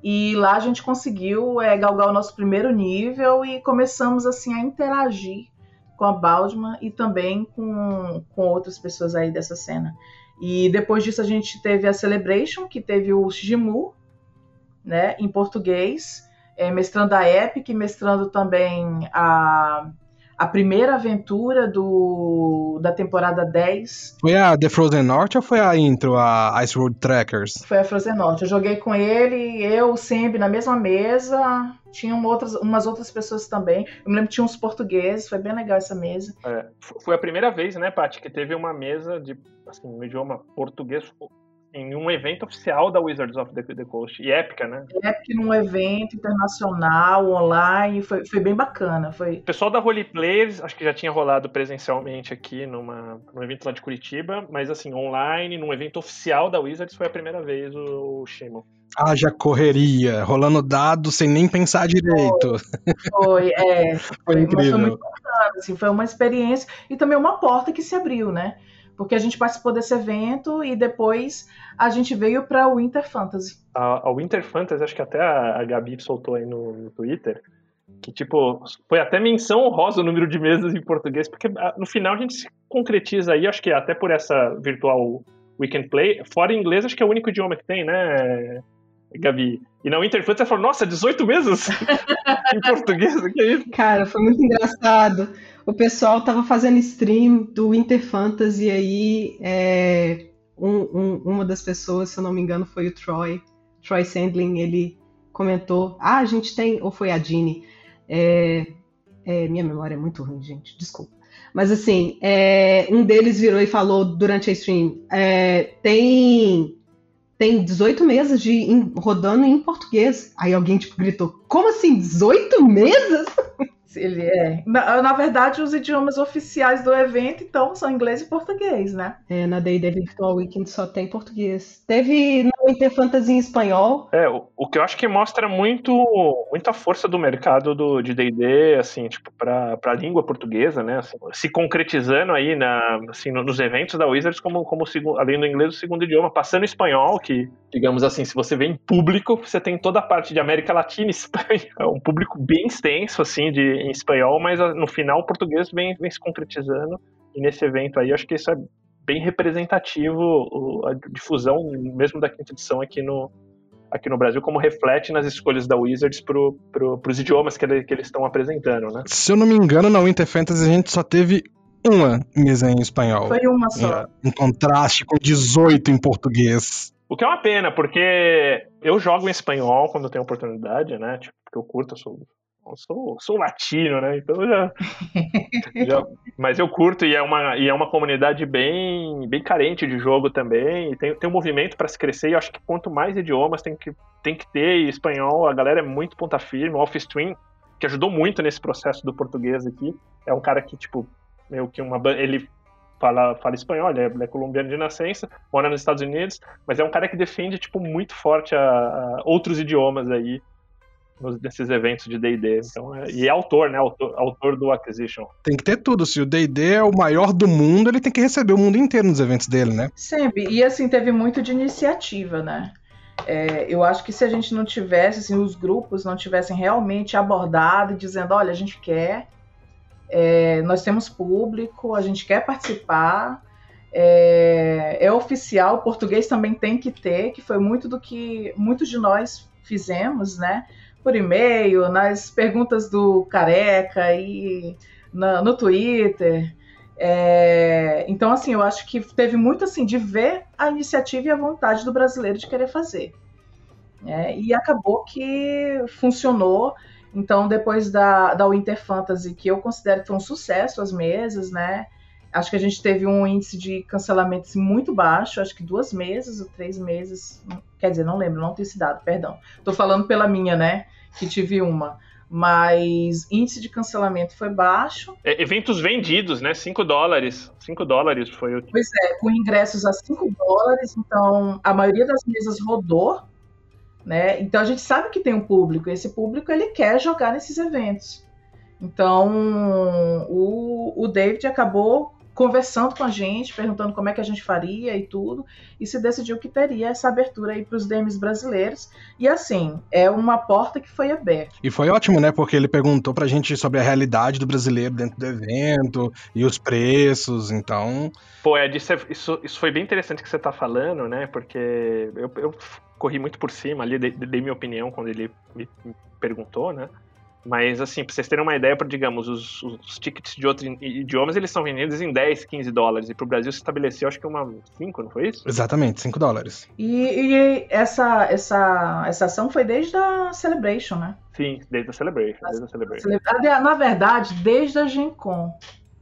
E lá a gente conseguiu é, galgar o nosso primeiro nível e começamos assim a interagir com a Baldman e também com, com outras pessoas aí dessa cena. E depois disso a gente teve a Celebration, que teve o Jimu, né, em português, é, mestrando a Epic, mestrando também a a primeira aventura do, da temporada 10. Foi a The Frozen North ou foi a intro, a Ice Road Trackers? Foi a Frozen North. Eu joguei com ele, eu, sempre na mesma mesa. Tinham outras, umas outras pessoas também. Eu me lembro que tinha uns portugueses, foi bem legal essa mesa. É, foi a primeira vez, né, Paty, que teve uma mesa de, assim, no idioma português em um evento oficial da Wizards of the, the Coast. E épica, né? Épica num evento internacional, online, foi, foi bem bacana. Foi... O pessoal da Holy Players, acho que já tinha rolado presencialmente aqui numa, num evento lá de Curitiba, mas assim, online, num evento oficial da Wizards, foi a primeira vez o, o Shimon. Haja correria, rolando dados sem nem pensar direito. Foi, foi é. Foi, foi incrível. Foi muito bacana, assim, foi uma experiência e também uma porta que se abriu, né? Porque a gente participou desse evento e depois a gente veio para o Winter Fantasy. A, a Winter Fantasy, acho que até a, a Gabi soltou aí no, no Twitter, que tipo, foi até menção honrosa o número de mesas em português, porque ah, no final a gente se concretiza aí, acho que até por essa virtual Weekend Play, fora inglês, acho que é o único idioma que tem, né, Gabi? E na Winter Fantasy você falou, nossa, 18 mesas em português, o que é isso? Cara, foi muito engraçado. O pessoal tava fazendo stream do Winter Fantasy aí, é, um, um, uma das pessoas, se eu não me engano, foi o Troy, Troy Sandling, ele comentou, ah, a gente tem, ou foi a Jeannie, é, é, minha memória é muito ruim, gente, desculpa. Mas assim, é, um deles virou e falou durante a stream: é, tem tem 18 mesas de em, rodando em português. Aí alguém tipo gritou: Como assim? 18 mesas? Ele é. Na, na, verdade, os idiomas oficiais do evento, então, são inglês e português, né? É, na Day Virtual Weekend só tem português. Teve no Winter Fantasy em espanhol. É, o, o, que eu acho que mostra muito muita força do mercado do, de D&D, assim, tipo, pra, pra língua portuguesa, né? Assim, se concretizando aí na, assim, nos eventos da Wizards como, como além do inglês, o segundo idioma, passando espanhol, que, digamos assim, se você vê em público, você tem toda a parte de América Latina e Espanha. É um público bem extenso, assim, de em espanhol, mas ah, no final o português vem, vem se concretizando. E nesse evento aí, acho que isso é bem representativo, a difusão mesmo da quinta edição aqui no, aqui no Brasil, como reflete nas escolhas da Wizards para pro, os idiomas que, ele, que eles estão apresentando, né? Se eu não me engano, na Winter Fantasy a gente só teve uma mesa em espanhol. Foi uma só. Em, em contraste com 18 em português. O que é uma pena, porque eu jogo em espanhol quando eu tenho oportunidade, né? Tipo, porque eu curto, eu sou eu sou, sou latino, né? Então já, já, Mas eu curto e é uma, e é uma comunidade bem, bem carente de jogo também. E tem, tem um movimento para se crescer. E eu acho que quanto mais idiomas tem que, tem que ter, e espanhol, a galera é muito ponta firme. O Off Stream, que ajudou muito nesse processo do português aqui, é um cara que, tipo, meio que uma. Ele fala, fala espanhol, ele é, ele é, colombiano de nascença, mora nos Estados Unidos, mas é um cara que defende, tipo, muito forte a, a outros idiomas aí nesses eventos de D&D. Então, é, e é autor, né? Autor, autor do Acquisition. Tem que ter tudo. Se o D&D é o maior do mundo, ele tem que receber o mundo inteiro nos eventos dele, né? Sempre. E assim, teve muito de iniciativa, né? É, eu acho que se a gente não tivesse, assim, os grupos não tivessem realmente abordado e dizendo, olha, a gente quer, é, nós temos público, a gente quer participar, é, é, oficial, o português também tem que ter, que foi muito do que muitos de nós fizemos, né? Por e-mail, nas perguntas do Careca e na, no Twitter. É, então, assim, eu acho que teve muito assim de ver a iniciativa e a vontade do brasileiro de querer fazer. É, e acabou que funcionou. Então, depois da, da Winter Fantasy, que eu considero que foi um sucesso as mesas, né? Acho que a gente teve um índice de cancelamentos muito baixo, acho que duas meses ou três meses. Quer dizer, não lembro, não tenho esse dado, perdão. Estou falando pela minha, né? Que tive uma. Mas índice de cancelamento foi baixo. É, eventos vendidos, né? 5 dólares. 5 dólares foi o. Pois é, com ingressos a 5 dólares, então a maioria das mesas rodou. Né? Então a gente sabe que tem um público, e esse público ele quer jogar nesses eventos. Então o, o David acabou conversando com a gente, perguntando como é que a gente faria e tudo, e se decidiu que teria essa abertura aí para os DMs brasileiros. E assim, é uma porta que foi aberta. E foi ótimo, né? Porque ele perguntou pra gente sobre a realidade do brasileiro dentro do evento e os preços, então. Pô, Ed, isso, é, isso, isso foi bem interessante que você tá falando, né? Porque eu, eu corri muito por cima ali, dei, dei minha opinião quando ele me perguntou, né? Mas, assim, pra vocês terem uma ideia, digamos, os, os, tickets de outros idiomas, eles são vendidos em 10, 15 dólares. E pro Brasil se estabeleceu, acho que uma 5, não foi isso? Exatamente, 5 dólares. E, e, essa, essa, essa ação foi desde a Celebration, né? Sim, desde a Celebration. Desde a Celebration. Na verdade, desde a Gen Con.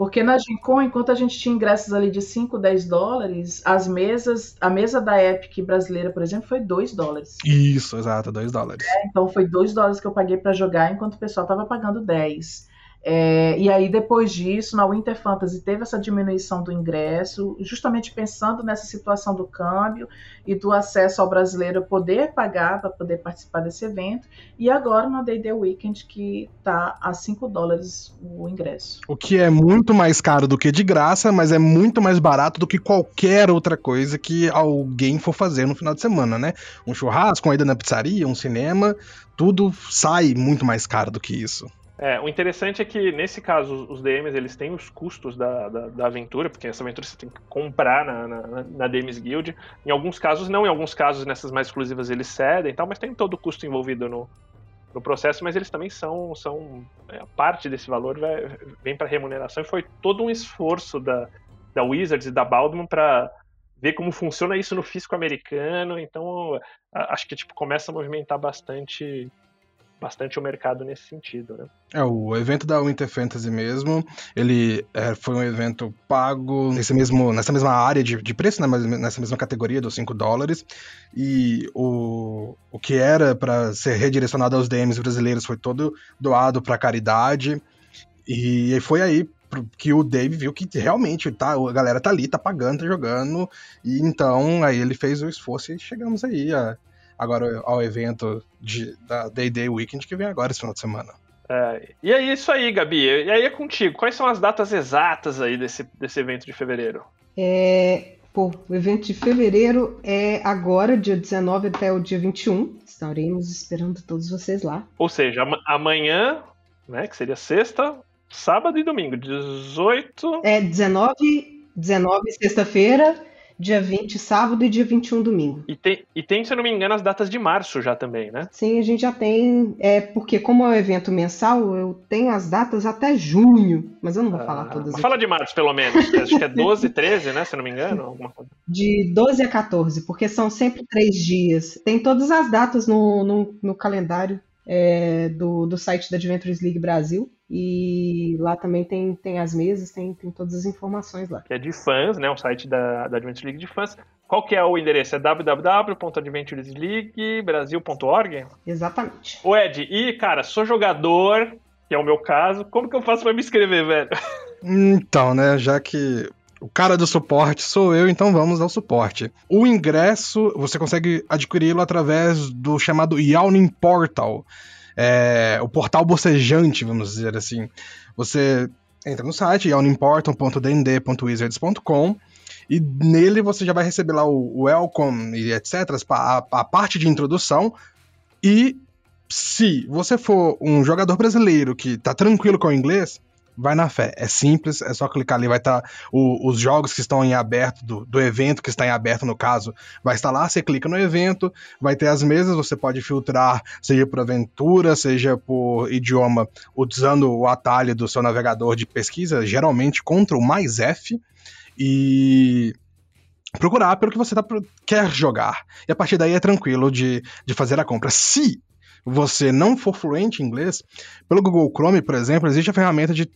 Porque na Gincon, enquanto a gente tinha ingressos ali de 5, 10 dólares, as mesas, a mesa da Epic brasileira, por exemplo, foi 2 dólares. Isso, exato, 2 dólares. É, então foi 2 dólares que eu paguei para jogar, enquanto o pessoal tava pagando 10. É, e aí, depois disso, na Winter Fantasy teve essa diminuição do ingresso, justamente pensando nessa situação do câmbio e do acesso ao brasileiro poder pagar para poder participar desse evento. E agora na Day Day Weekend, que está a 5 dólares o ingresso. O que é muito mais caro do que de graça, mas é muito mais barato do que qualquer outra coisa que alguém for fazer no final de semana, né? Um churrasco, uma ida na pizzaria, um cinema, tudo sai muito mais caro do que isso. É, o interessante é que, nesse caso, os DMs eles têm os custos da, da, da aventura, porque essa aventura você tem que comprar na, na, na, DMs Guild. Em alguns casos não, em alguns casos, nessas mais exclusivas, eles cedem e tal, mas tem todo o custo envolvido no, no processo, mas eles também são, são é, parte desse valor vai, vem para remuneração e foi todo um esforço da, da Wizards e da Baldwin para ver como funciona isso no fisco americano, então acho que tipo começa a movimentar bastante bastante o mercado nesse sentido, né? É, o evento da Winter Fantasy mesmo, ele é, foi um evento pago nesse mesmo, nessa mesma área de, de preço, né, mas nessa mesma categoria dos 5 dólares, e o, o que era para ser redirecionado aos DMs brasileiros foi todo doado para caridade, e foi aí que o Dave viu que realmente tá, a galera tá ali, tá pagando, tá jogando, e então aí ele fez o esforço e chegamos aí a agora ao evento de, da Day Day Weekend que vem agora esse final de semana. É, e aí, isso aí, Gabi. E aí é contigo. Quais são as datas exatas aí desse, desse evento de fevereiro? É, pô, o evento de fevereiro é agora, dia 19 até o dia 21. Estaremos esperando todos vocês lá. Ou seja, amanhã, né, que seria sexta, sábado e domingo, 18. É, 19, 19 sexta-feira dia 20 sábado e dia 21 domingo. E tem, e tem, se eu não me engano, as datas de março já também, né? Sim, a gente já tem. É porque, como é um evento mensal, eu tenho as datas até junho, mas eu não vou ah, falar todas. Mas fala de março, pelo menos. Acho que é 12, 13, né? Se eu não me engano. Alguma coisa. De 12 a 14, porque são sempre três dias. Tem todas as datas no, no, no calendário é, do, do site da Adventures League Brasil. E lá também tem, tem as mesas, tem, tem todas as informações lá. Que é de fãs, né? Um site da, da Adventures League de fãs. Qual que é o endereço? É www.adventuresleaguebrasil.org? Exatamente. Ô Ed, e cara, sou jogador, que é o meu caso, como que eu faço para me inscrever, velho? Então, né, já que o cara do suporte sou eu, então vamos ao suporte. O ingresso, você consegue adquiri-lo através do chamado Yawning Portal é, o portal bocejante, vamos dizer assim. Você entra no site, yawnimportal.dnd.wizards.com e nele você já vai receber lá o welcome e etc, a, a parte de introdução e se você for um jogador brasileiro que tá tranquilo com o inglês, vai na fé. É simples, é só clicar ali, vai estar tá os jogos que estão em aberto, do, do, evento que está em aberto, no caso, vai estar lá, você clica no evento, vai ter as mesas, você pode filtrar, seja por aventura, seja por idioma, usando o atalho do seu navegador de pesquisa, geralmente Ctrl mais F, e procurar pelo que você tá, quer jogar. E a partir daí é tranquilo de, de fazer a compra. Se você não for fluente em inglês, pelo Google Chrome, por exemplo, existe a ferramenta de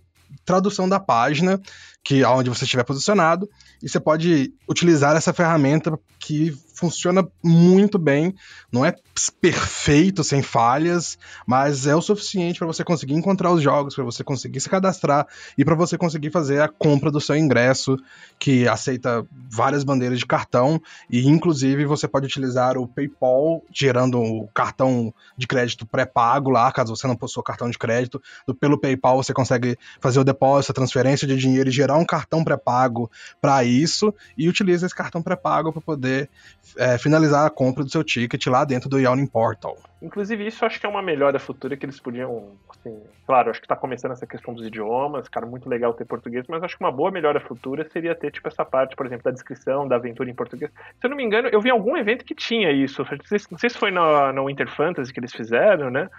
tradução da página, que aonde você estiver posicionado, e você pode utilizar essa ferramenta que funciona muito bem. Não é perfeito, sem falhas, mas é o suficiente para você conseguir encontrar os jogos, para você conseguir se cadastrar e para você conseguir fazer a compra do seu ingresso, que aceita várias bandeiras de cartão. E inclusive você pode utilizar o PayPal gerando o cartão de crédito pré-pago lá, caso você não possua cartão de crédito, pelo PayPal você consegue fazer o depósito, a transferência de dinheiro e gerar um cartão pré-pago para isso. E utiliza esse cartão pré-pago para poder é, finalizar a compra do seu ticket lá dentro do Yawning Portal. Inclusive, isso acho que é uma melhora futura que eles podiam, assim, claro, acho que tá começando essa questão dos idiomas, cara, muito legal ter português, mas acho que uma boa melhora futura seria ter, tipo, essa parte, por exemplo, da descrição da aventura em português. Se eu não me engano, eu vi algum evento que tinha isso, não sei se foi na, na Winter Fantasy que eles fizeram, né?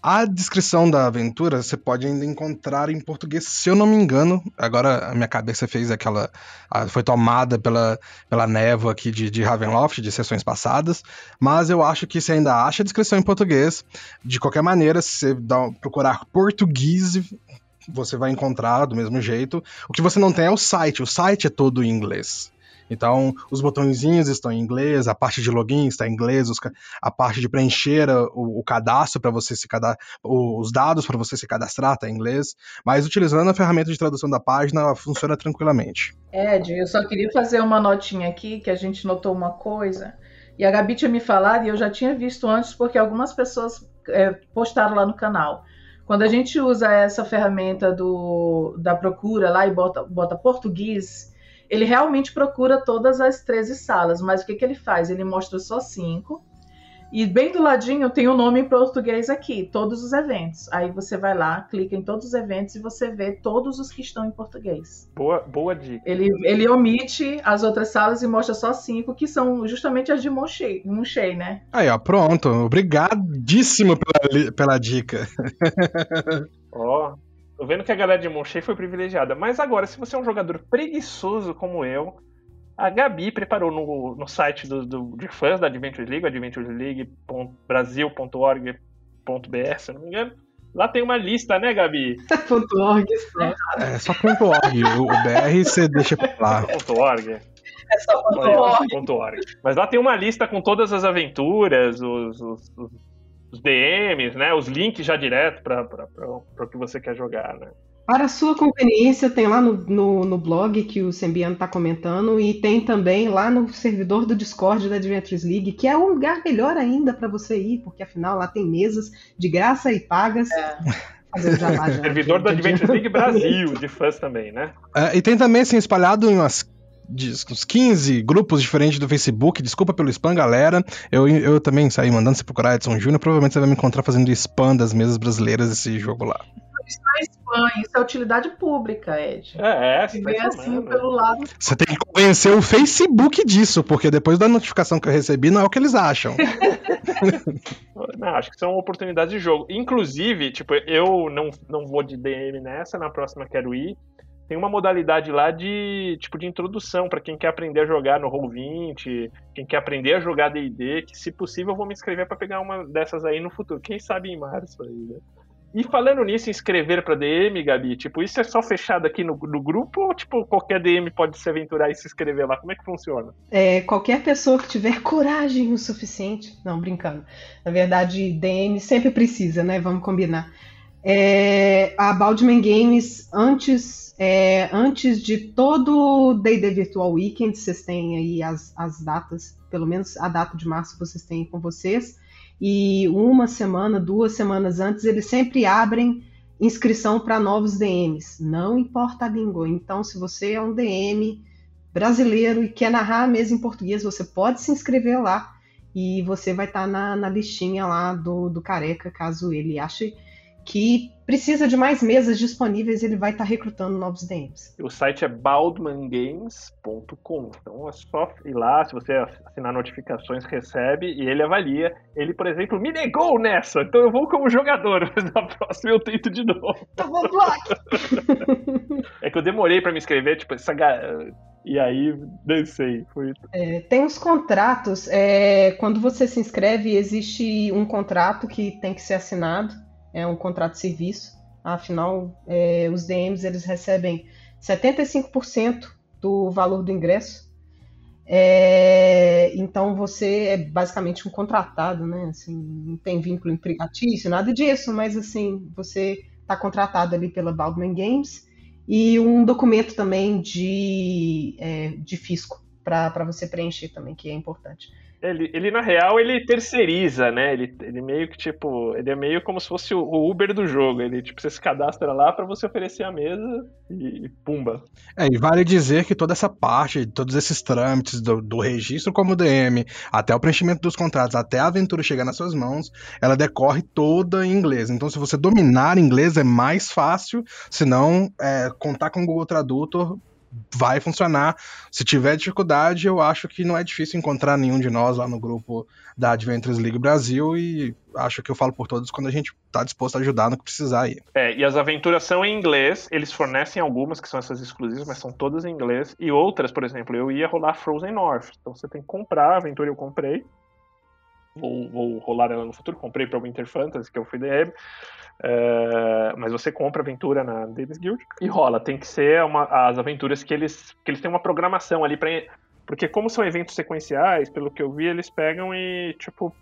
A descrição da aventura você pode ainda encontrar em português, se eu não me engano. Agora a minha cabeça fez aquela. Foi tomada pela, pela névoa aqui de, de Ravenloft, de sessões passadas. Mas eu acho que você ainda acha a descrição em português. De qualquer maneira, se você dá, procurar português, você vai encontrar do mesmo jeito. O que você não tem é o site. O site é todo em inglês. Então, os botõezinhos estão em inglês, a parte de login está em inglês, os a parte de preencher o, o cadastro para você se cadastrar, os dados para você se cadastrar está em inglês, mas utilizando a ferramenta de tradução da página funciona tranquilamente. Ed, eu só queria fazer uma notinha aqui que a gente notou uma coisa. E a Gabi tinha me falado e eu já tinha visto antes porque algumas pessoas é, postaram lá no canal. Quando a gente usa essa ferramenta do, da procura lá e bota, bota português, ele realmente procura todas as 13 salas, mas o que, que ele faz? Ele mostra só cinco. E bem do ladinho tem o nome em português aqui, todos os eventos. Aí você vai lá, clica em todos os eventos e você vê todos os que estão em português. Boa, boa dica. Ele, ele omite as outras salas e mostra só cinco, que são justamente as de Monchey, Monchey né? Aí, ó, pronto. Obrigadíssimo pela, pela dica. Ó, tô vendo que a galera de Monchey foi privilegiada. Mas agora, se você é um jogador preguiçoso como eu, a Gabi preparou no, no site do, do- de fãs da Adventures League, adventuresleague.brasil.org.br, se eu não me engano. Lá tem uma lista, né, Gabi? .org só. É só ponto .org. O, BR você deixa pra lá. Ponto .org. É só org. ponto .org. Mas lá tem uma lista com todas as aventuras, os, os- os- os DMs, né? Os links já direto para o que você quer jogar, né? Para a sua conveniência, tem lá no, no, no blog que o Sembiano está comentando e tem também lá no servidor do Discord da Adventures League, que é um lugar melhor ainda para você ir, porque afinal lá tem mesas de graça e pagas. Jabá já, Servidor da de- Adventure League Brasil, de fãs também, né? É, e tem também, assim, espalhado em umas uns 15 grupos diferentes do Facebook. Desculpa pelo spam, galera. Eu, eu também saí mandando você procurar Edson Júnior. Provavelmente você vai me encontrar fazendo spam das mesas brasileiras desse jogo lá. Isso não é spam, isso é utilidade pública, Ed. É, é, você tá assim pelo lado. Você tem que convencer o Facebook disso, porque depois da notificação que eu recebi, não é o que eles acham. Não, acho que são oportunidades de jogo. Inclusive, tipo, eu não, não vou de DM nessa, na próxima quero ir. Tem uma modalidade lá de tipo de introdução para quem quer aprender a jogar no Roll20, quem quer aprender a jogar D&D, que se possível eu vou me inscrever para pegar uma dessas aí no futuro. Quem sabe em março aí, né? E falando nisso, inscrever para DM, Gabi, tipo, isso é só fechado aqui no, no grupo ou tipo qualquer DM pode se aventurar e se inscrever lá? Como é que funciona? É, qualquer pessoa que tiver coragem o suficiente. Não, brincando. Na verdade, DM sempre precisa, né? Vamos combinar. É, a Baldman Games, antes, é, antes de todo o D&D Virtual Weekend, vocês têm aí as, as datas, pelo menos a data de março vocês têm com vocês, e uma semana, duas semanas antes, eles sempre abrem inscrição para novos DMs, não importa a língua. Então, se você é um DM brasileiro e quer narrar a mesa em português, você pode se inscrever lá e você vai estar na, na listinha lá do, do Careca, caso ele ache que precisa de mais mesas disponíveis, ele vai estar recrutando novos DMs. O site é baldmangames.com. Então é só ir lá, se você assinar notificações, recebe e ele avalia. Ele, por exemplo, me negou nessa, então eu vou como jogador, mas na próxima eu tento de novo. Tomou bloco! É que eu demorei pra me inscrever, tipo, essa E aí dancei. Foi... É, tem os contratos, é, quando você se inscreve, existe um contrato que tem que ser assinado, é um contrato de serviço. Afinal, é, os DMs eles recebem 75% do valor do ingresso. É, então você é basicamente um contratado, né? Assim, não tem vínculo empregatício, nada disso, mas assim, você está contratado ali pela Baldwin Games e um documento também de, é, de fisco para você preencher também, que é importante. Ele, ele, na real, ele terceiriza, né? Ele, ele meio que, tipo, ele é meio como se fosse o Uber do jogo. Ele, tipo, você se cadastra lá pra você oferecer a mesa e, e pumba. É, e vale dizer que toda essa parte, todos esses trâmites do, do registro como DM, até o preenchimento dos contratos, até a aventura chegar nas suas mãos, ela decorre toda em inglês. Então, se você dominar inglês, é mais fácil. Se não, é, contar com o Google Tradutor vai funcionar. Se tiver dificuldade, eu acho que não é difícil encontrar nenhum de nós lá no grupo da Adventures League Brasil e acho que eu falo por todos quando a gente tá disposto a ajudar no que precisar aí. É, e as aventuras são em inglês, eles fornecem algumas que são essas exclusivas, mas são todas em inglês. E outras, por exemplo, eu ia rolar Frozen North. Então você tem que comprar, a aventura eu comprei. Vou, vou rolar ela no futuro, comprei para Winter Fantasy, que eu fui DM. Mas você compra aventura na Davis Guild e rola. Tem que ser uma, as aventuras que eles, que eles têm uma programação ali para Porque como são eventos sequenciais, pelo que eu vi, eles pegam e, tipo,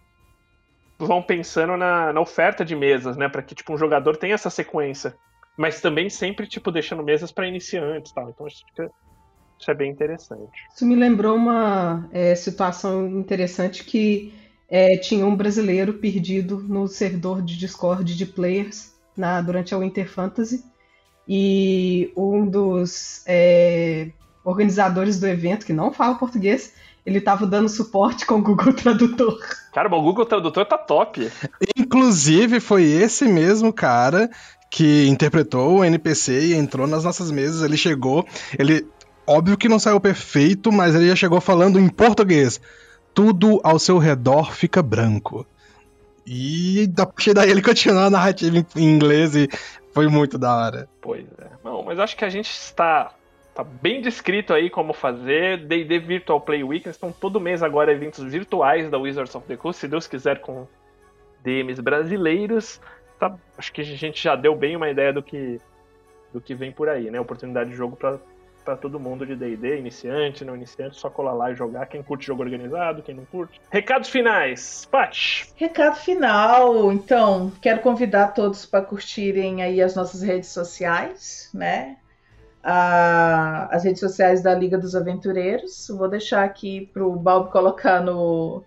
vão pensando na, na oferta de mesas, né? Pra que, tipo, um jogador tenha essa sequência. Mas também sempre, tipo, deixando mesas para iniciantes tal. Então isso, fica, isso é bem interessante. Isso me lembrou uma é, situação interessante que é, tinha um brasileiro perdido no servidor de Discord de players na, durante a Winter Fantasy. E um dos é, organizadores do evento, que não fala português, ele estava dando suporte com o Google Tradutor. Cara, o Google Tradutor tá top. Inclusive, foi esse mesmo cara que interpretou o NPC e entrou nas nossas mesas. Ele chegou, ele. Óbvio que não saiu perfeito, mas ele já chegou falando em português. Tudo ao seu redor fica branco. E a partir daí ele continuou a narrativa em inglês e foi muito da hora. Pois é. Bom, mas acho que a gente está tá bem descrito aí como fazer. D&D Virtual Play Week, estão todo mês agora eventos virtuais da Wizards of the Coast, se Deus quiser com DMs brasileiros. Tá, acho que a gente já deu bem uma ideia do que do que vem por aí, né? Oportunidade de jogo para para todo mundo de D&D, iniciante, não iniciante, só colar lá e jogar. Quem curte jogo organizado, quem não curte. Recados finais, Pat. Recado final, então, quero convidar todos para curtirem aí as nossas redes sociais, né? a, as redes sociais da Liga dos Aventureiros. Vou deixar aqui para o Balbo colocar no,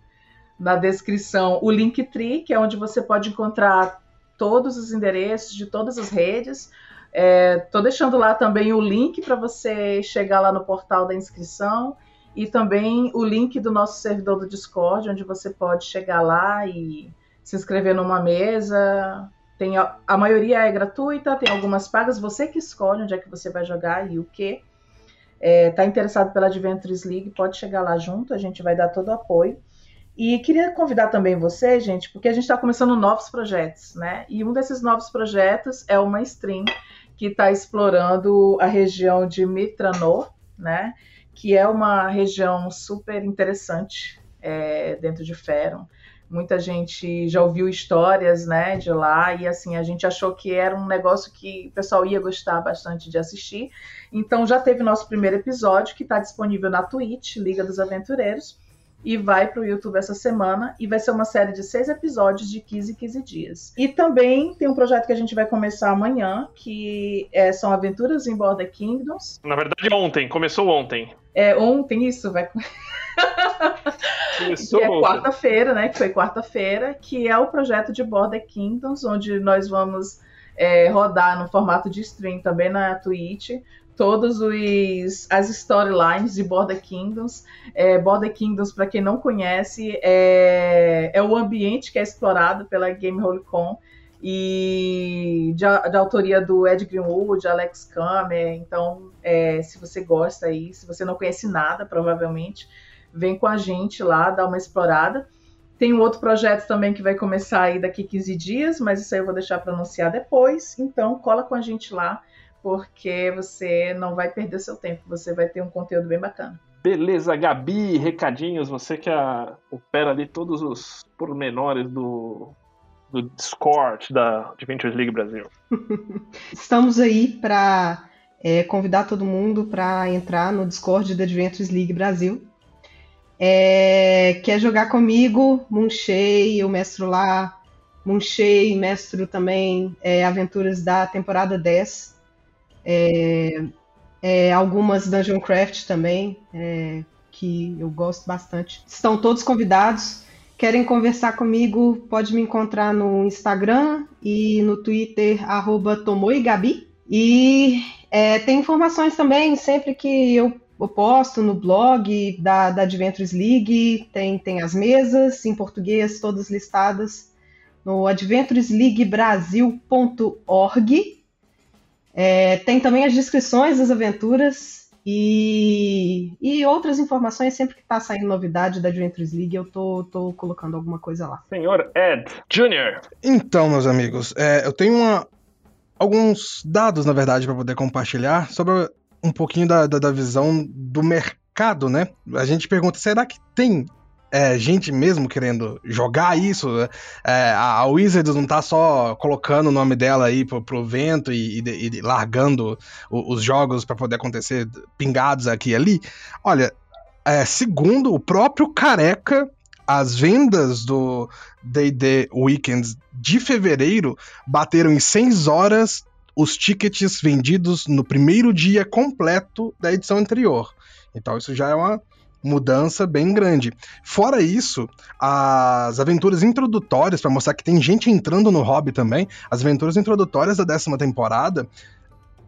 na descrição o Linktree, que é onde você pode encontrar todos os endereços de todas as redes. Estou é, deixando lá também o link para você chegar lá no portal da inscrição e também o link do nosso servidor do Discord, onde você pode chegar lá e se inscrever numa mesa, tem a, a, maioria é gratuita, tem algumas pagas, você que escolhe onde é que você vai jogar e o que. É, tá interessado pela Adventures League, pode chegar lá junto, a gente vai dar todo o apoio. E queria convidar também você, gente, porque a gente está começando novos projetos, né? E um desses novos projetos é uma stream que está explorando a região de Mitranor, né? Que é uma região super interessante é, dentro de Feron. Muita gente já ouviu histórias, né, de lá e assim a gente achou que era um negócio que o pessoal ia gostar bastante de assistir. Então já teve nosso primeiro episódio que está disponível na Twitch, Liga dos Aventureiros, e vai para o YouTube essa semana e vai ser uma série de seis episódios de 15 15 dias. E também tem um projeto que a gente vai começar amanhã, que é, são Aventuras em Border Kingdoms. Na verdade, ontem, começou ontem. É, ontem isso, vai. Começou que é quarta-feira, né? Que foi quarta-feira, que é o projeto de Border Kingdoms, onde nós vamos é, rodar no formato de stream também na Twitch todos os as storylines de Border Kingdoms. É, Border Kingdoms, para quem não conhece, é, é o ambiente que é explorado pela Game Holicon e de, de, autoria do Ed Greenwood, Alex Kammer. Então, é, se você gosta aí, se você não conhece nada, provavelmente, vem com a gente lá, dá uma explorada. Tem um outro projeto também que vai começar aí daqui 15 dias, mas isso aí eu vou deixar para anunciar depois. Então, cola com a gente lá, porque você não vai perder seu tempo, você vai ter um conteúdo bem bacana. Beleza, Gabi, recadinhos, você que a, opera ali todos os pormenores do, do Discord da Adventures League Brasil. Estamos aí para é, convidar todo mundo para entrar no Discord da Adventures League Brasil. É, quer jogar comigo? Munchei, eu mestro lá. Munchei, mestro também é, aventuras da temporada 10. É, é, algumas Dungeon Craft também, é, que eu gosto bastante. Estão todos convidados querem conversar comigo, pode me encontrar no Instagram e no Twitter, Tomoigabi. E é, tem informações também, sempre que eu, eu posto no blog da, da Adventures League, tem, tem as mesas em português, todas listadas no adventuresleaguebrasil.org. É, tem também as descrições das aventuras e, e outras informações, sempre que tá saindo novidade da Adventures League, eu tô, tô colocando alguma coisa lá. Senhor Ed Jr. Então, meus amigos, é, eu tenho uma, alguns dados, na verdade, para poder compartilhar sobre um pouquinho da, da, da visão do mercado, né? A gente pergunta, será que tem é, gente mesmo querendo jogar isso. Né? É, a, Wizards não tá só colocando o nome dela aí pro, pro vento e, e, e largando o, os jogos para poder acontecer pingados aqui e ali. Olha, é, segundo o próprio Careca, as vendas do D&D Weekends de fevereiro bateram em 6 horas os tickets vendidos no primeiro dia completo da edição anterior. Então isso já é uma mudança bem grande. Fora isso, as aventuras introdutórias, para mostrar que tem gente entrando no hobby também, as aventuras introdutórias da décima temporada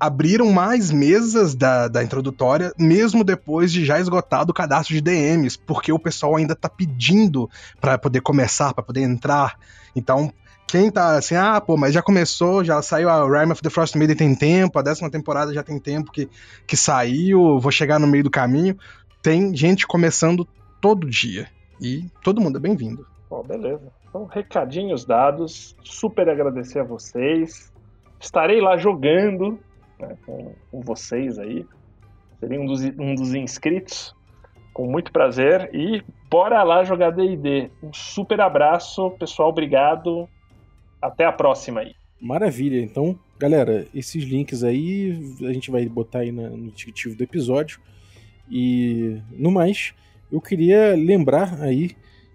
abriram mais mesas da, da introdutória, mesmo depois de já esgotado o cadastro de DMs, porque o pessoal ainda tá pedindo para poder começar, para poder entrar. Então, quem tá assim, ah, pô, mas já começou, já saiu a Rime of the Frost Maiden tem tempo, a décima temporada já tem tempo que, que saiu, vou chegar no meio do caminho. Tem gente começando todo dia. E todo mundo é bem-vindo. Bom, beleza. Então, recadinhos dados. Super agradecer a vocês. Estarei lá jogando né, com, com, vocês aí. Serei um dos, um dos inscritos. Com muito prazer. E bora lá jogar DD. Um super abraço, pessoal. Obrigado. Até a próxima aí. Maravilha. Então, galera, esses links aí a gente vai botar aí no descritivo do episódio. E no mais, eu queria lembrar aí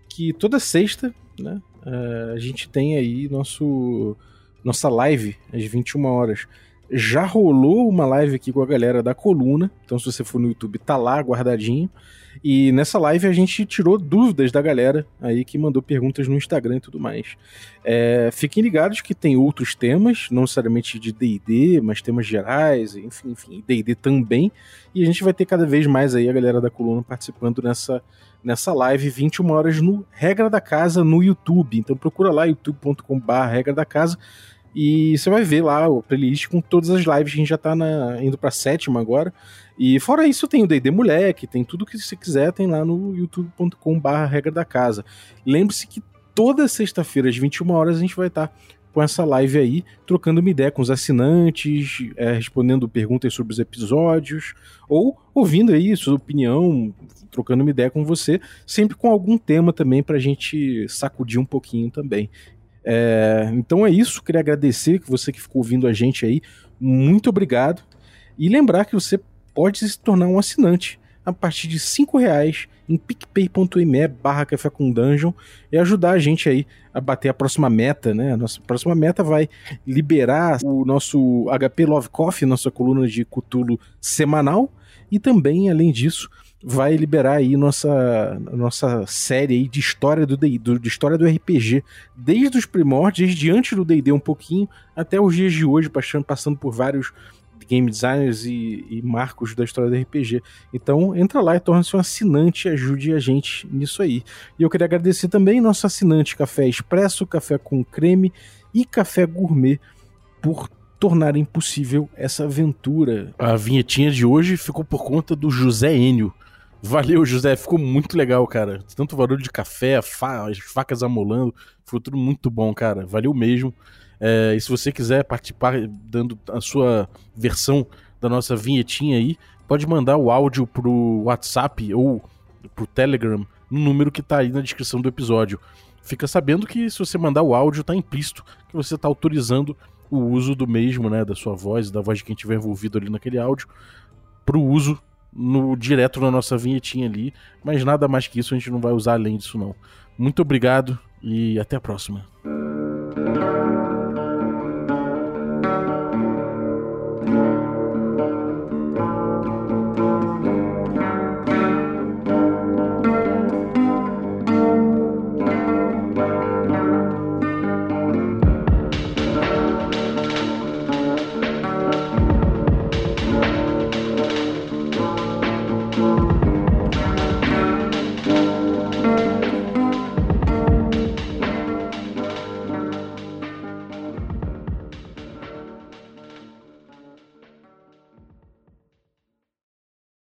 que toda sexta, né, eh, a gente tem aí nosso nossa live às 21 horas. Já rolou uma live aqui com a galera da coluna, então se você for no YouTube tá lá guardadinho. E nessa live a gente tirou dúvidas da galera aí que mandou perguntas no Instagram e tudo mais. É, fiquem ligados que tem outros temas, não necessariamente de DD, mas temas gerais, enfim, enfim, DD também. E a gente vai ter cada vez mais aí a galera da coluna participando nessa, nessa live 21 horas no Regra da Casa no YouTube. Então procura lá youtube.com/barra Regra da Casa e você vai ver lá o playlist com todas as lives. A gente já tá na, indo pra sétima agora. E fora isso, tem o D&D Moleque, tem tudo que você quiser, tem lá no youtube.com/barra regra da casa. Lembre-se que toda sexta-feira, às 21 horas, a gente vai estar tá com essa live aí, trocando uma ideia com os assinantes, é, respondendo perguntas sobre os episódios, ou ouvindo aí sua opinião, trocando uma ideia com você, sempre com algum tema também pra gente sacudir um pouquinho também. É, então é isso, queria agradecer que você que ficou ouvindo a gente aí, muito obrigado. E lembrar que você pode se tornar um assinante a partir de cinco reais em picpay.me barra café com dungeon e ajudar a gente aí a bater a próxima meta, né? A nossa próxima meta vai liberar o nosso HP Love Coffee, nossa coluna de Cutulo semanal, e também, além disso, vai liberar aí nossa, nossa série aí de história do, do de história do RPG, desde os primórdios, desde antes do D&D um pouquinho, até os dias de hoje, passando, passando por vários game designers e, e, marcos da história do RPG. Então entra lá e torna-se um assinante, ajude a gente nisso aí. E eu queria agradecer também nosso assinante Café Expresso, Café com Creme e Café Gourmet por tornarem possível essa aventura. A vinhetinha de hoje ficou por conta do José Enio. Valeu, José. Ficou muito legal, cara. Tanto barulho de café, fa as facas amolando. Ficou tudo muito bom, cara. Valeu mesmo. É, e se você quiser participar dando a sua versão da nossa vinhetinha aí, pode mandar o áudio pro WhatsApp ou pro Telegram no número que tá aí na descrição do episódio. Fica sabendo que se você mandar o áudio, tá implícito que você tá autorizando o uso do mesmo, né, da sua voz, da voz de quem estiver envolvido ali naquele áudio, pro uso no direto na nossa vinhetinha ali, mas nada mais que isso a gente não vai usar além disso não. Muito obrigado e até a próxima.